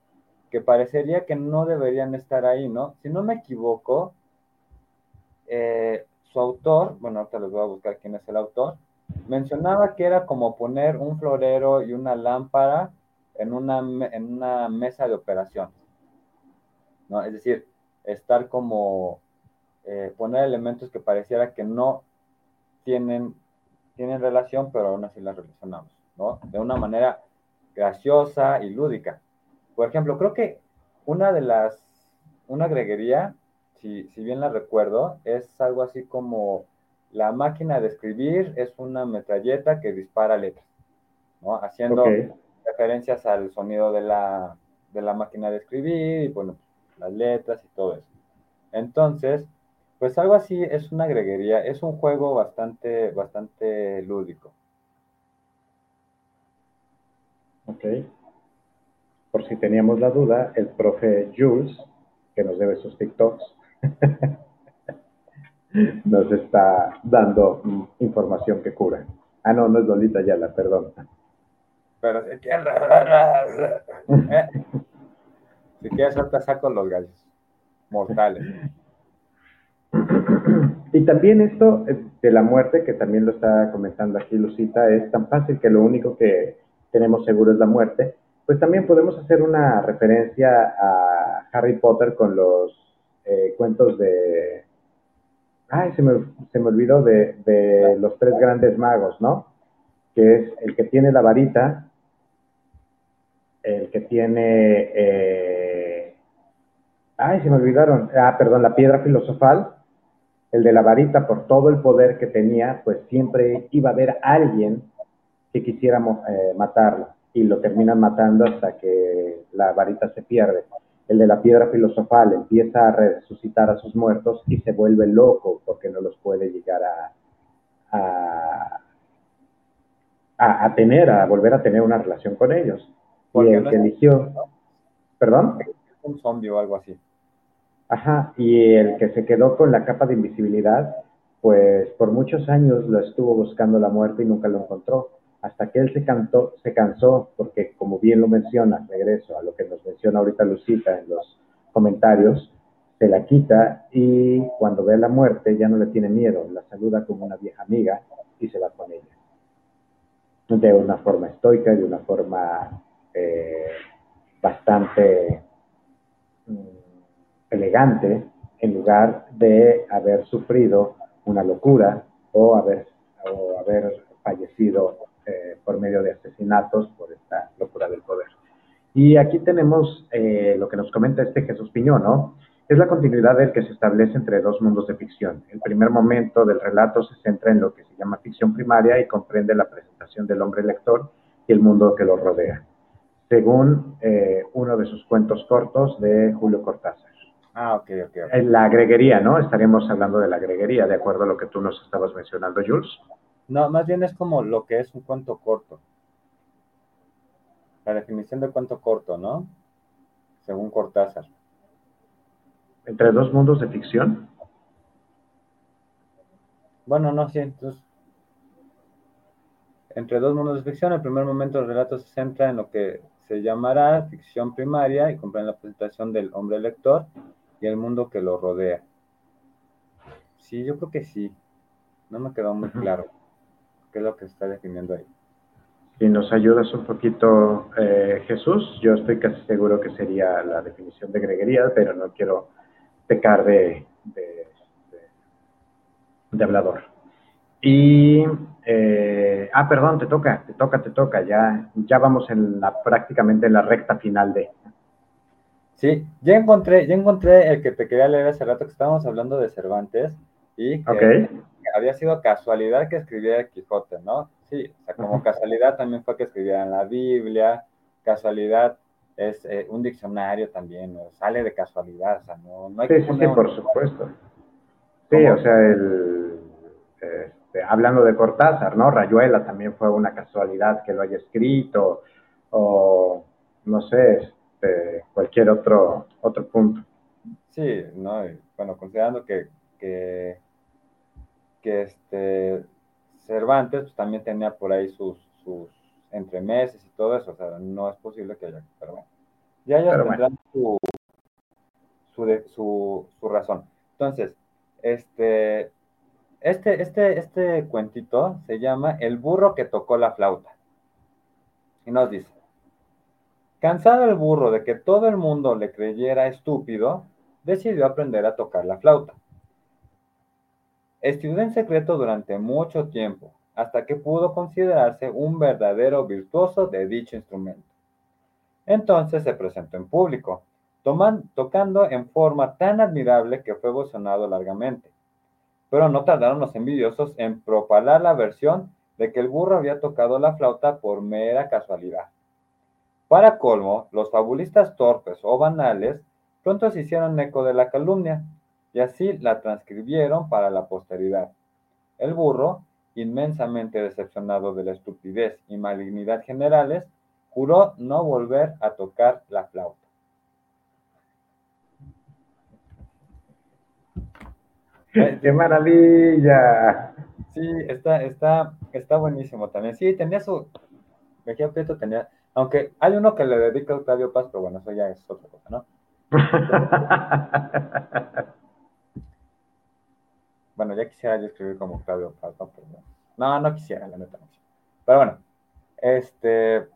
que parecería que no deberían estar ahí, ¿no? Si no me equivoco, eh, su autor, bueno, ahorita les voy a buscar quién es el autor, mencionaba que era como poner un florero y una lámpara en una, en una mesa de operaciones. ¿no? Es decir, estar como eh, poner elementos que pareciera que no tienen, tienen relación, pero aún así las relacionamos, ¿no? De una manera graciosa y lúdica. Por ejemplo, creo que una de las, una greguería si, bien la recuerdo, es algo así como la máquina de escribir es una metralleta que dispara letras, ¿no? Haciendo referencias al sonido de la, de la máquina de escribir y, bueno, las letras y todo eso. Entonces, pues algo así es una greguería, es un juego bastante, bastante lúdico. Ok. Por si teníamos la duda, el profe Jules, que nos debe sus TikToks, Nos está dando información que cura. Ah, no, no es Lolita Yala, perdón. Pero si quieres, ¿eh? si quieres, ahorita saco los gallos mortales. Y también esto eh, de la muerte, que también lo está comentando aquí Lucita, es tan fácil que lo único que tenemos seguro es la muerte, pues también podemos hacer una referencia a Harry Potter con los eh, cuentos de... Ay, se me, se me olvidó de, los tres grandes magos, ¿no? Que es el que tiene la varita, el que tiene... Eh, ay, se me olvidaron. Ah, perdón, la piedra filosofal. El de la varita, por todo el poder que tenía, pues siempre iba a haber alguien que quisiera eh, matarlo y lo terminan matando hasta que la varita se pierde el de la piedra filosofal empieza a resucitar a sus muertos y se vuelve loco porque no los puede llegar a, a, tener, a volver a tener una relación con ellos. y el que eligió, perdón. Un zombie o algo así. Ajá, y el que se quedó con la capa de invisibilidad, pues por muchos años lo estuvo buscando la muerte y nunca lo encontró hasta que él se, cansó, porque como bien lo menciona, regreso a lo que nos menciona ahorita Lucita en los comentarios, se la quita y cuando ve la muerte ya no le tiene miedo, la saluda como una vieja amiga y se va con ella. De una forma estoica, de una forma eh, bastante mm, elegante, en lugar de haber sufrido una locura o haber fallecido eh, por medio de asesinatos por esta locura del poder. Y aquí tenemos eh, lo que nos comenta este Jesús Piñón, ¿no? Es la continuidad del que se establece entre dos mundos de ficción. El primer momento del relato se centra en lo que se llama ficción primaria y comprende la presentación del hombre lector y el mundo que lo rodea, según eh, uno de sus cuentos cortos de Julio Cortázar. Ah, ok, ok. La agreguería, ¿no? Estaríamos hablando de la agreguería, de acuerdo a lo que tú nos estabas mencionando, Jules. No, más bien es como lo que es un cuento corto. La definición de cuento corto, ¿no? Según Cortázar. ¿Entre dos mundos de ficción? Bueno, no, sí, entonces. Entre dos mundos de ficción, el primer momento del relato se centra en lo que se llamará ficción primaria y comprende la presentación del hombre lector y el mundo que lo rodea. Sí, yo creo que sí. No me quedó muy claro qué es lo que está definiendo ahí. Si nos ayudas un poquito, eh, Jesús, yo estoy casi seguro que sería la definición de greguería, pero no quiero pecar de, de, de, hablador. Y, eh, ah, perdón, te toca, te toca, te toca, ya, ya vamos en la, prácticamente en la recta final de... Sí, ya encontré, ya encontré el que te quería leer hace rato que estábamos hablando de Cervantes y que había sido casualidad que escribiera Quijote, ¿no? Sí, o sea, como casualidad también fue que escribiera en la Biblia, casualidad es eh, un diccionario también, ¿no? sale de casualidad, o sea, no, no hay sí, que Sí, sí, por supuesto. Sí, o sea, el, este, hablando de Cortázar, ¿no? Rayuela también fue una casualidad que lo haya escrito, o no sé, este, cualquier otro, otro punto. Sí, no, bueno, considerando que, que, que este, Cervantes pues, también tenía por ahí sus, sus entremeses y todo eso, o sea, no es posible que haya, pero bueno, ya ellos tendrán su, su, su, razón. Entonces, este, este, este, este cuentito se llama El burro que tocó la flauta. Y nos dice, cansado el burro de que todo el mundo le creyera estúpido, decidió aprender a tocar la flauta. Estudió en secreto durante mucho tiempo, hasta que pudo considerarse un verdadero virtuoso de dicho instrumento. Entonces se presentó en público, tocando en forma tan admirable que fue emocionado largamente. Pero no tardaron los envidiosos en propalar la versión de que el burro había tocado la flauta por mera casualidad. Para colmo, los fabulistas torpes o banales pronto se hicieron eco de la calumnia y así la transcribieron para la posteridad. El burro, inmensamente decepcionado de la estupidez y malignidad generales, juró no volver a tocar la flauta. ¡Qué maravilla! Sí, está, está, está buenísimo también. Sí, tenía su. Mejía Prieto tenía. Aunque hay uno que le dedica a Octavio Paz, pero bueno, eso ya es otra cosa, ¿no? Bueno, ya quisiera yo escribir como Octavio Paz, ¿no? no, no quisiera, la neta. Pero bueno, este,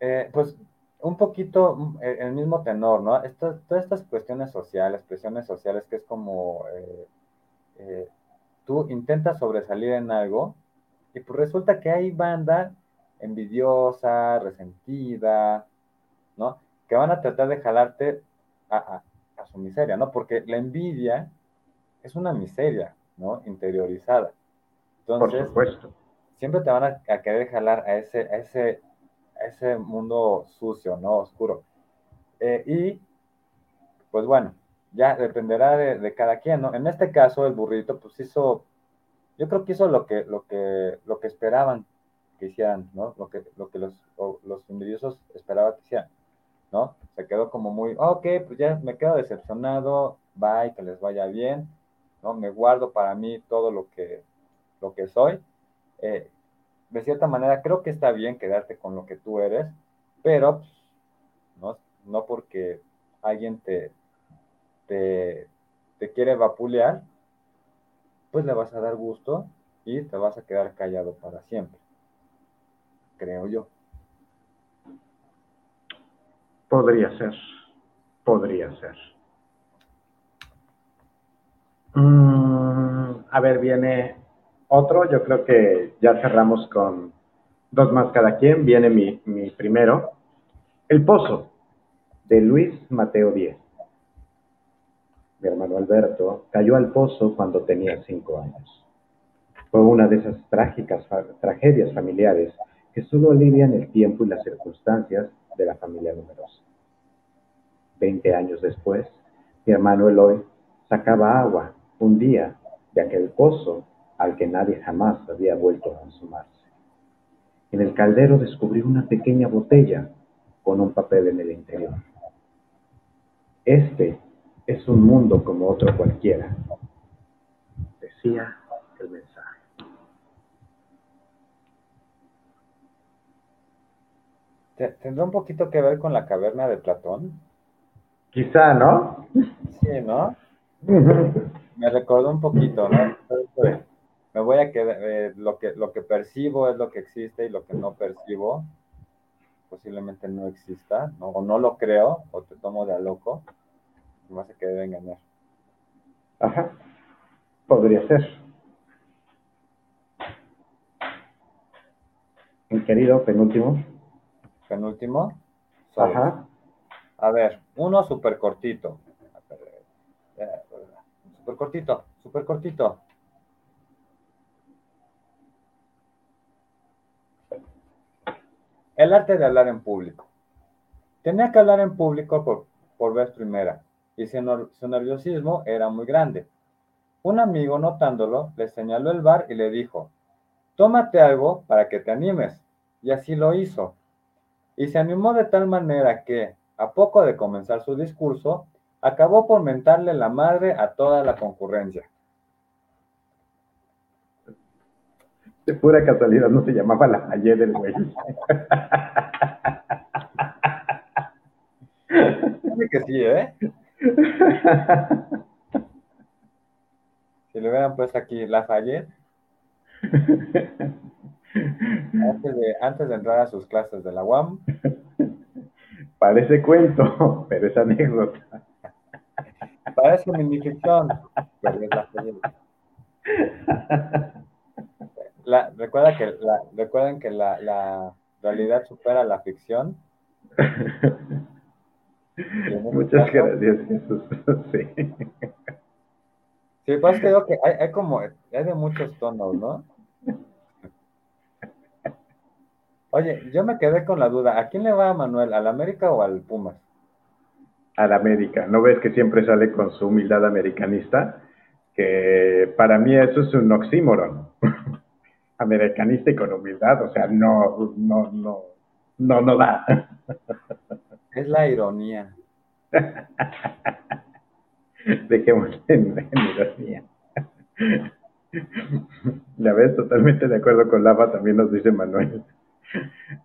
eh, pues un poquito eh, el mismo tenor, ¿no? todas estas cuestiones sociales, presiones sociales, que es como eh, tú intentas sobresalir en algo y pues resulta que hay banda envidiosa, resentida, ¿no? Que van a tratar de jalarte a, a su miseria, ¿no? Porque la envidia es una miseria, ¿no? Interiorizada. Entonces, Por supuesto. siempre te van a, querer jalar a ese, a ese, ese mundo sucio, ¿no? Oscuro. Eh, y, pues bueno, ya dependerá de, cada quien, ¿no? En este caso, el burrito, pues hizo, yo creo que hizo lo que, lo que, lo que esperaban que hicieran, ¿no? Lo que, lo que los, los envidiosos esperaban que hicieran, ¿no? Se quedó como muy, ok, pues ya me quedo decepcionado, bye, que les vaya bien, ¿no? Me guardo para mí todo lo que, lo que soy. Eh, de cierta manera, creo que está bien quedarte con lo que tú eres, pero pues, no, porque alguien te, te, te quiere vapulear, pues le vas a dar gusto y te vas a quedar callado para siempre. Creo yo. Podría ser, podría ser. Mm, a ver, viene otro. Yo creo que ya cerramos con dos más cada quien. Viene mi, mi primero. El Pozo, de Luis Mateo Díez. Mi hermano Alberto cayó al pozo cuando tenía cinco años. Fue una de esas trágicas tragedias familiares que solo alivian el tiempo y las circunstancias de la familia numerosa. Veinte años después, mi hermano Eloy sacaba agua un día de aquel pozo al que nadie jamás había vuelto a asomarse. En el caldero descubrí una pequeña botella con un papel en el interior. Este es un mundo como otro cualquiera, decía el mensaje. ¿Tendrá un poquito que ver con la caverna de Platón? Quizá, ¿no? Sí, ¿no? Me recordó un poquito, ¿no? me voy a quedar, eh, lo, que, lo que percibo es lo que existe y lo que no percibo posiblemente no exista, ¿no? o no lo creo, o te tomo de a loco, no sé que debe engañar. Ajá, podría ser. Mi querido, penúltimo. Penúltimo. Ajá. A ver, uno súper cortito. Súper cortito, súper cortito. El arte de hablar en público. Tenía que hablar en público por, por vez primera y su, su nerviosismo era muy grande. Un amigo, notándolo, le señaló el bar y le dijo, tómate algo para que te animes. Y así lo hizo. Y se animó de tal manera que, a poco de comenzar su discurso, acabó por mentarle la madre a toda la concurrencia. De pura casualidad no se llamaba la Ayer del güey. Dice que sí, ¿eh? Si le hubieran puesto aquí Lafayette. Antes de, antes de entrar a sus clases de la UAM. Parece cuento, pero es anécdota. Parece minificción, pero es Lafayette. La, recuerda que la, recuerden que la, la realidad supera la ficción. Muchas gracias, Jesús. Sí. Sí, pues creo que hay, hay como, hay de muchos tonos, ¿no? Oye, yo me quedé con la duda, ¿a quién le va a Manuel? ¿Al América o al Pumas? Al América. ¿No ves que siempre sale con su humildad americanista? Que para mí eso es un oxímoron. Americanista y con humildad, o sea, no, no, no, no, no da. Es la ironía. Dejemos en, en ironía. La ves, totalmente de acuerdo con Lava, también nos dice Manuel.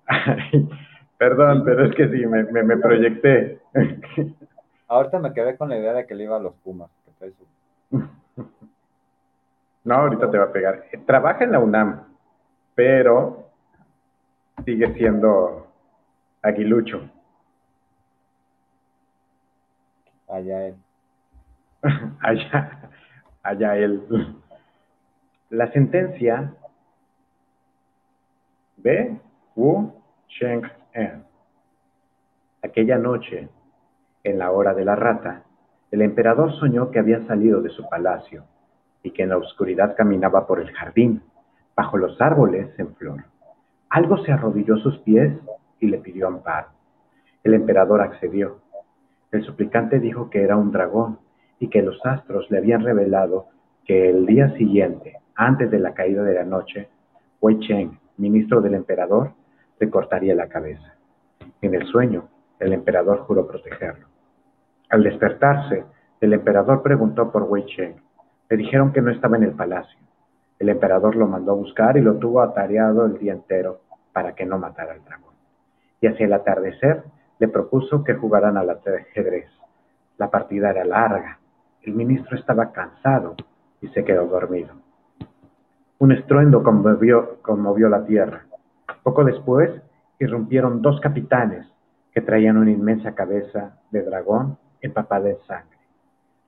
Ay, perdón, pero es que sí, me, me, me, proyecté. Ahorita me quedé con la idea de que le iba a los Pumas. No, ahorita te va a pegar. Trabaja en la UNAM, pero sigue siendo aguilucho. Allá él. allá, allá él. La sentencia B. Wu Sheng En. Aquella noche, en la hora de la rata, el emperador soñó que había salido de su palacio y que en la oscuridad caminaba por el jardín, bajo los árboles en flor. Algo se arrodilló a sus pies y le pidió amparo. El emperador accedió. El suplicante dijo que era un dragón y que los astros le habían revelado que el día siguiente, antes de la caída de la noche, Wei Cheng, ministro del emperador, cortaría la cabeza. En el sueño, el emperador juró protegerlo. Al despertarse, el emperador preguntó por Wei Cheng. Le dijeron que no estaba en el palacio. El emperador lo mandó a buscar y lo tuvo atareado el día entero para que no matara al dragón. Y hacia el atardecer le propuso que jugaran al ajedrez. La partida era larga. El ministro estaba cansado y se quedó dormido. Un estruendo conmovió, conmovió la tierra. Poco después irrumpieron dos capitanes que traían una inmensa cabeza de dragón empapada en sangre.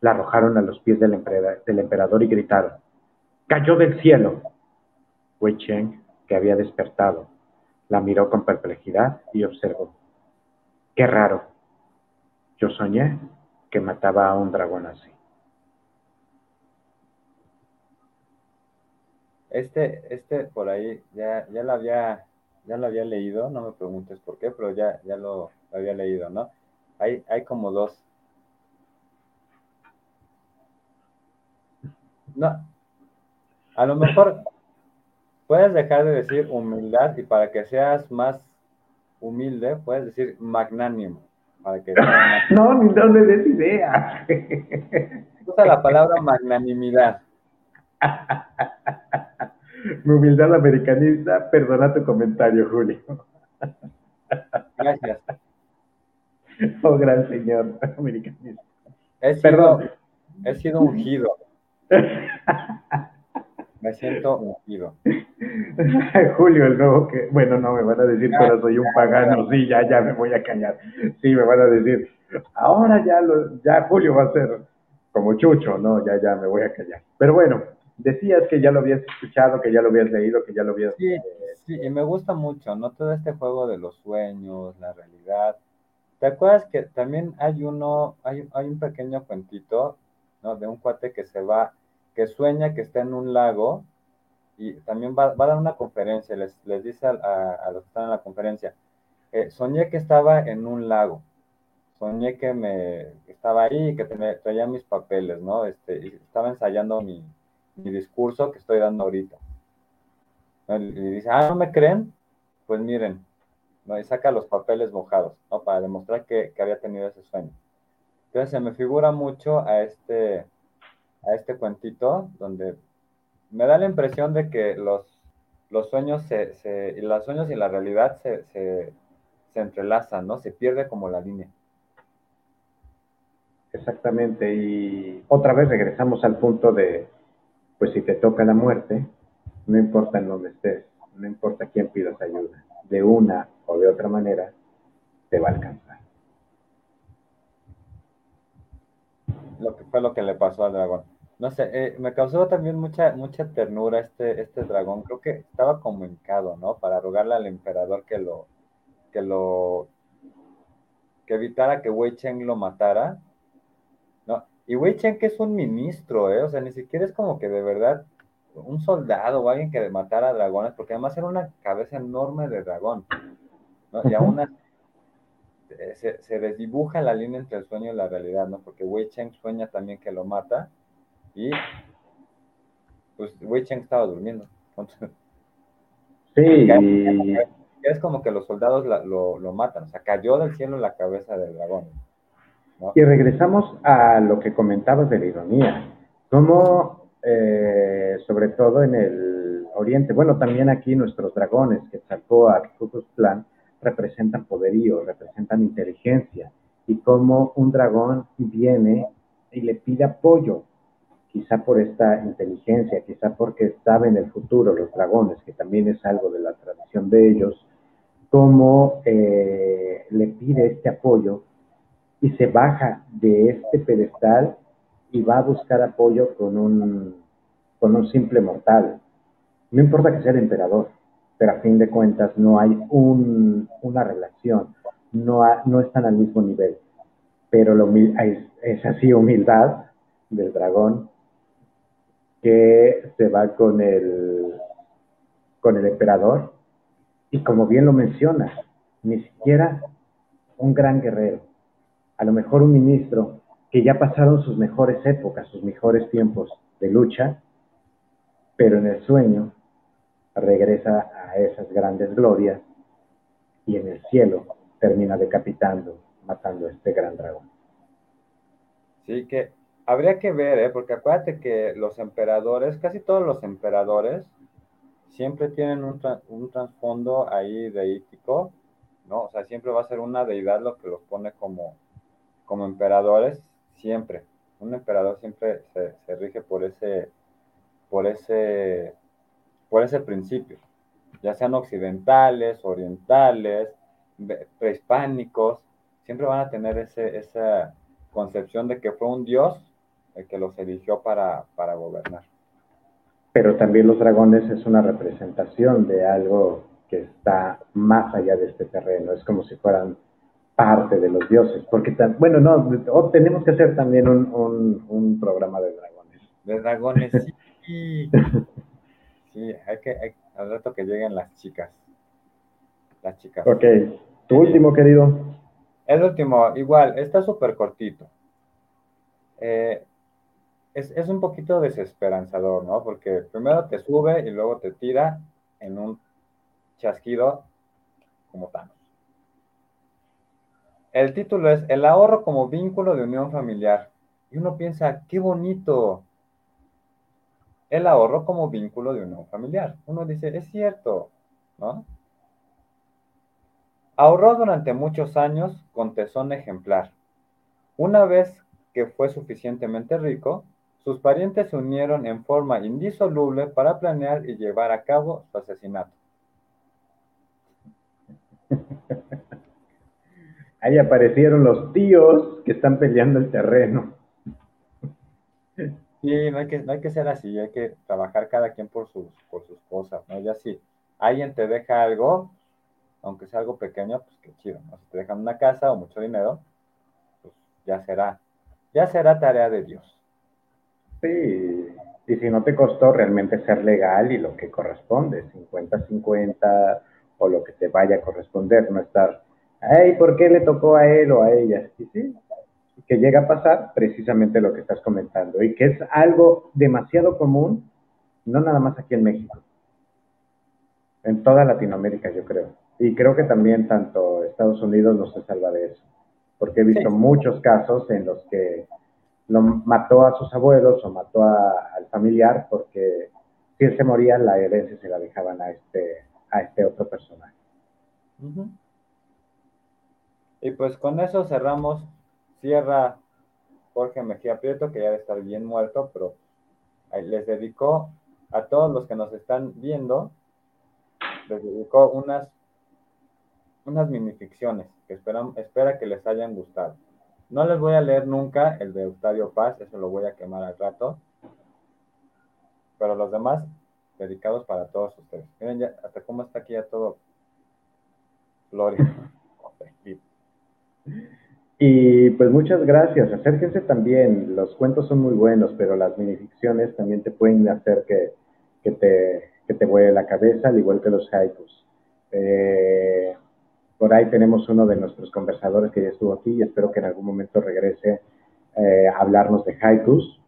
La arrojaron a los pies del, emperador y gritaron, ¡Cayó del cielo! Wei Cheng, que había despertado, la miró con perplejidad y observó, ¡Qué raro! Yo soñé que mataba a un dragón así. Este, este por ahí ya, ya la había, ya lo había leído, no me preguntes por qué, pero ya, ya lo, había leído, ¿no? Hay, hay como dos. No, a lo mejor puedes dejar de decir humildad y para que seas más humilde, puedes decir magnánimo. Para que no, ni no le des idea. Usa la palabra magnanimidad. Mi humildad americanista, perdona tu comentario, Julio. Gracias. Oh, gran señor americanista. He sido, Perdón. He sido ungido. Me siento ungido. Julio, el nuevo que, bueno, no, me van a decir que ahora soy un pagano, sí, ya, ya me voy a callar. Sí, me van a decir, ahora ya, lo, ya Julio va a ser como Chucho, no, ya, ya me voy a callar. Pero bueno, decías que ya lo habías escuchado, que ya lo habías leído, que ya lo habías... Sí, sí, y me gusta mucho, ¿no? Todo este juego de los sueños, la realidad. ¿Te acuerdas que también hay uno, hay, hay un pequeño cuentito, ¿no? De un cuate que se va, que sueña que está en un lago y también va, va a dar una conferencia, les, les dice a, a, los que están en la conferencia, eh, soñé que estaba en un lago, soñé que me estaba ahí y que traía mis papeles, ¿no? Este, y estaba ensayando mi, mi discurso que estoy dando ahorita. Y dice, ah, ¿no me creen? Pues miren, ¿no? y saca los papeles mojados, ¿no? Para demostrar que, había tenido ese sueño. Entonces se me figura mucho a este, a este cuentito donde me da la impresión de que los, sueños, se, se, los sueños y la realidad se, se, se entrelazan, ¿no? Se pierde como la línea. Exactamente, y otra vez regresamos al punto de, pues si te toca la muerte, no importa en dónde estés, no importa quién pidas ayuda, de una o de otra manera, te va a alcanzar. Lo que fue lo que le pasó al dragón. No sé, eh, me causó también mucha, mucha ternura este, este dragón. Creo que estaba como hincado, ¿no? Para rogarle al emperador que lo, que lo, que evitara que Wei Cheng lo matara. ¿no? Y Wei Cheng que es un ministro, ¿eh? O sea, ni siquiera es como que de verdad un soldado o alguien que matara dragones, porque además era una cabeza enorme de dragón, ¿no? Y aún se, se, desdibuja la línea entre el sueño y la realidad, ¿no? Porque Wei Cheng sueña también que lo mata y pues Wei Cheng estaba durmiendo. sí. Es como que los soldados la, lo, lo, matan, o sea, cayó del cielo la cabeza del dragón. Y regresamos a lo que comentabas de la ironía. ¿Cómo eh, sobre todo en el oriente. Bueno, también aquí nuestros dragones, que sacó a Plan, representan poderío, representan inteligencia, y como un dragón viene y le pide apoyo, quizá por esta inteligencia, quizá porque saben el futuro los dragones, que también es algo de la tradición de ellos, como eh, le pide este apoyo y se baja de este pedestal y va a buscar apoyo con un, con un simple mortal. No importa que sea el emperador, pero a fin de cuentas no hay un, una relación, no, no están al mismo nivel. Pero es, es así humildad del dragón que se va con el, con el emperador y como bien lo mencionas, ni siquiera un gran guerrero, a lo mejor un ministro que ya pasaron sus mejores épocas, sus mejores tiempos de lucha, pero en el sueño regresa a esas grandes glorias y en el cielo termina decapitando, matando a este gran dragón. Sí, que habría que ver, ¿eh? porque acuérdate que los emperadores, casi todos los emperadores, siempre tienen un, un trasfondo ahí deítico, ¿no? O sea, siempre va a ser una deidad lo que los pone como, como emperadores siempre. Un emperador siempre se, rige por ese, por ese, por ese principio, ya sean occidentales, orientales, prehispánicos, siempre van a tener ese, esa concepción de que fue un dios el que los eligió para, para gobernar. Pero también los dragones es una representación de algo que está más allá de este terreno, es como si fueran parte de los dioses, porque, bueno, no, tenemos que hacer también un, un, programa de dragones. De dragones, sí. Sí, hay que, hay, al rato que lleguen las chicas. Las chicas. Ok, tu último, querido. El último, igual, está súper cortito. Eh, es, es, un poquito desesperanzador, ¿no? Porque primero te sube y luego te tira en un chasquido como Thanos. El título es El ahorro como vínculo de unión familiar. Y uno piensa, qué bonito. El ahorro como vínculo de unión familiar. Uno dice, es cierto, ¿no? Ahorró durante muchos años con tesón ejemplar. Una vez que fue suficientemente rico, sus parientes se unieron en forma indisoluble para planear y llevar a cabo su asesinato. Ahí aparecieron los tíos que están peleando el terreno. Sí, no hay que, no hay que ser así, hay que trabajar cada quien por sus, por sus cosas, ¿no? Ya si alguien te deja algo, aunque sea algo pequeño, pues qué chido, ¿no? Si te dejan una casa o mucho dinero, pues ya será, ya será tarea de Dios. Sí, y si no te costó realmente ser legal y lo que corresponde, 50-50 o lo que te vaya a corresponder, no estar, ay, ¿por qué le tocó a él o a ella? Y sí, que llega a pasar precisamente lo que estás comentando y que es algo demasiado común, no nada más aquí en México, en toda Latinoamérica yo creo. Y creo que también tanto Estados Unidos no se salva de eso, porque he visto muchos casos en los que lo mató a sus abuelos o mató al familiar porque si él se moría la herencia se la dejaban a este, a este otro personaje. Y pues con eso cerramos cierra Jorge Mejía Prieto, que ya debe estar bien muerto, pero les dedicó a todos los que nos están viendo, les dedicó unas, unas minificciones que espera que les hayan gustado. No les voy a leer nunca el de Octavio Paz, eso lo voy a quemar al rato. Pero los demás, dedicados para todos ustedes. Miren ya hasta cómo está aquí ya todo Gloria. Y pues muchas gracias. Acérquense también. Los cuentos son muy buenos, pero las minificciones también te pueden hacer que, te, que te vuele la cabeza, al igual que los haikus. Eh, por ahí tenemos uno de nuestros conversadores que ya estuvo aquí y espero que en algún momento regrese eh, a hablarnos de haikus.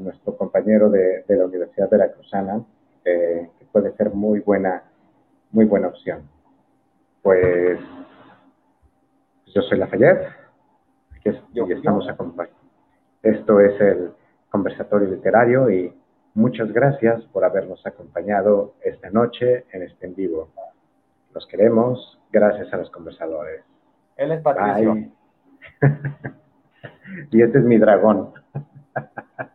nuestro compañero de, la Universidad de la Cruzana, eh, que puede ser muy buena, muy buena opción. Pues yo soy Lafayette y estamos acompañados. Esto es el conversatorio literario y muchas gracias por habernos acompañado esta noche en este en vivo. Los queremos. Gracias a los conversadores. Él es Patricio. y este es mi dragón.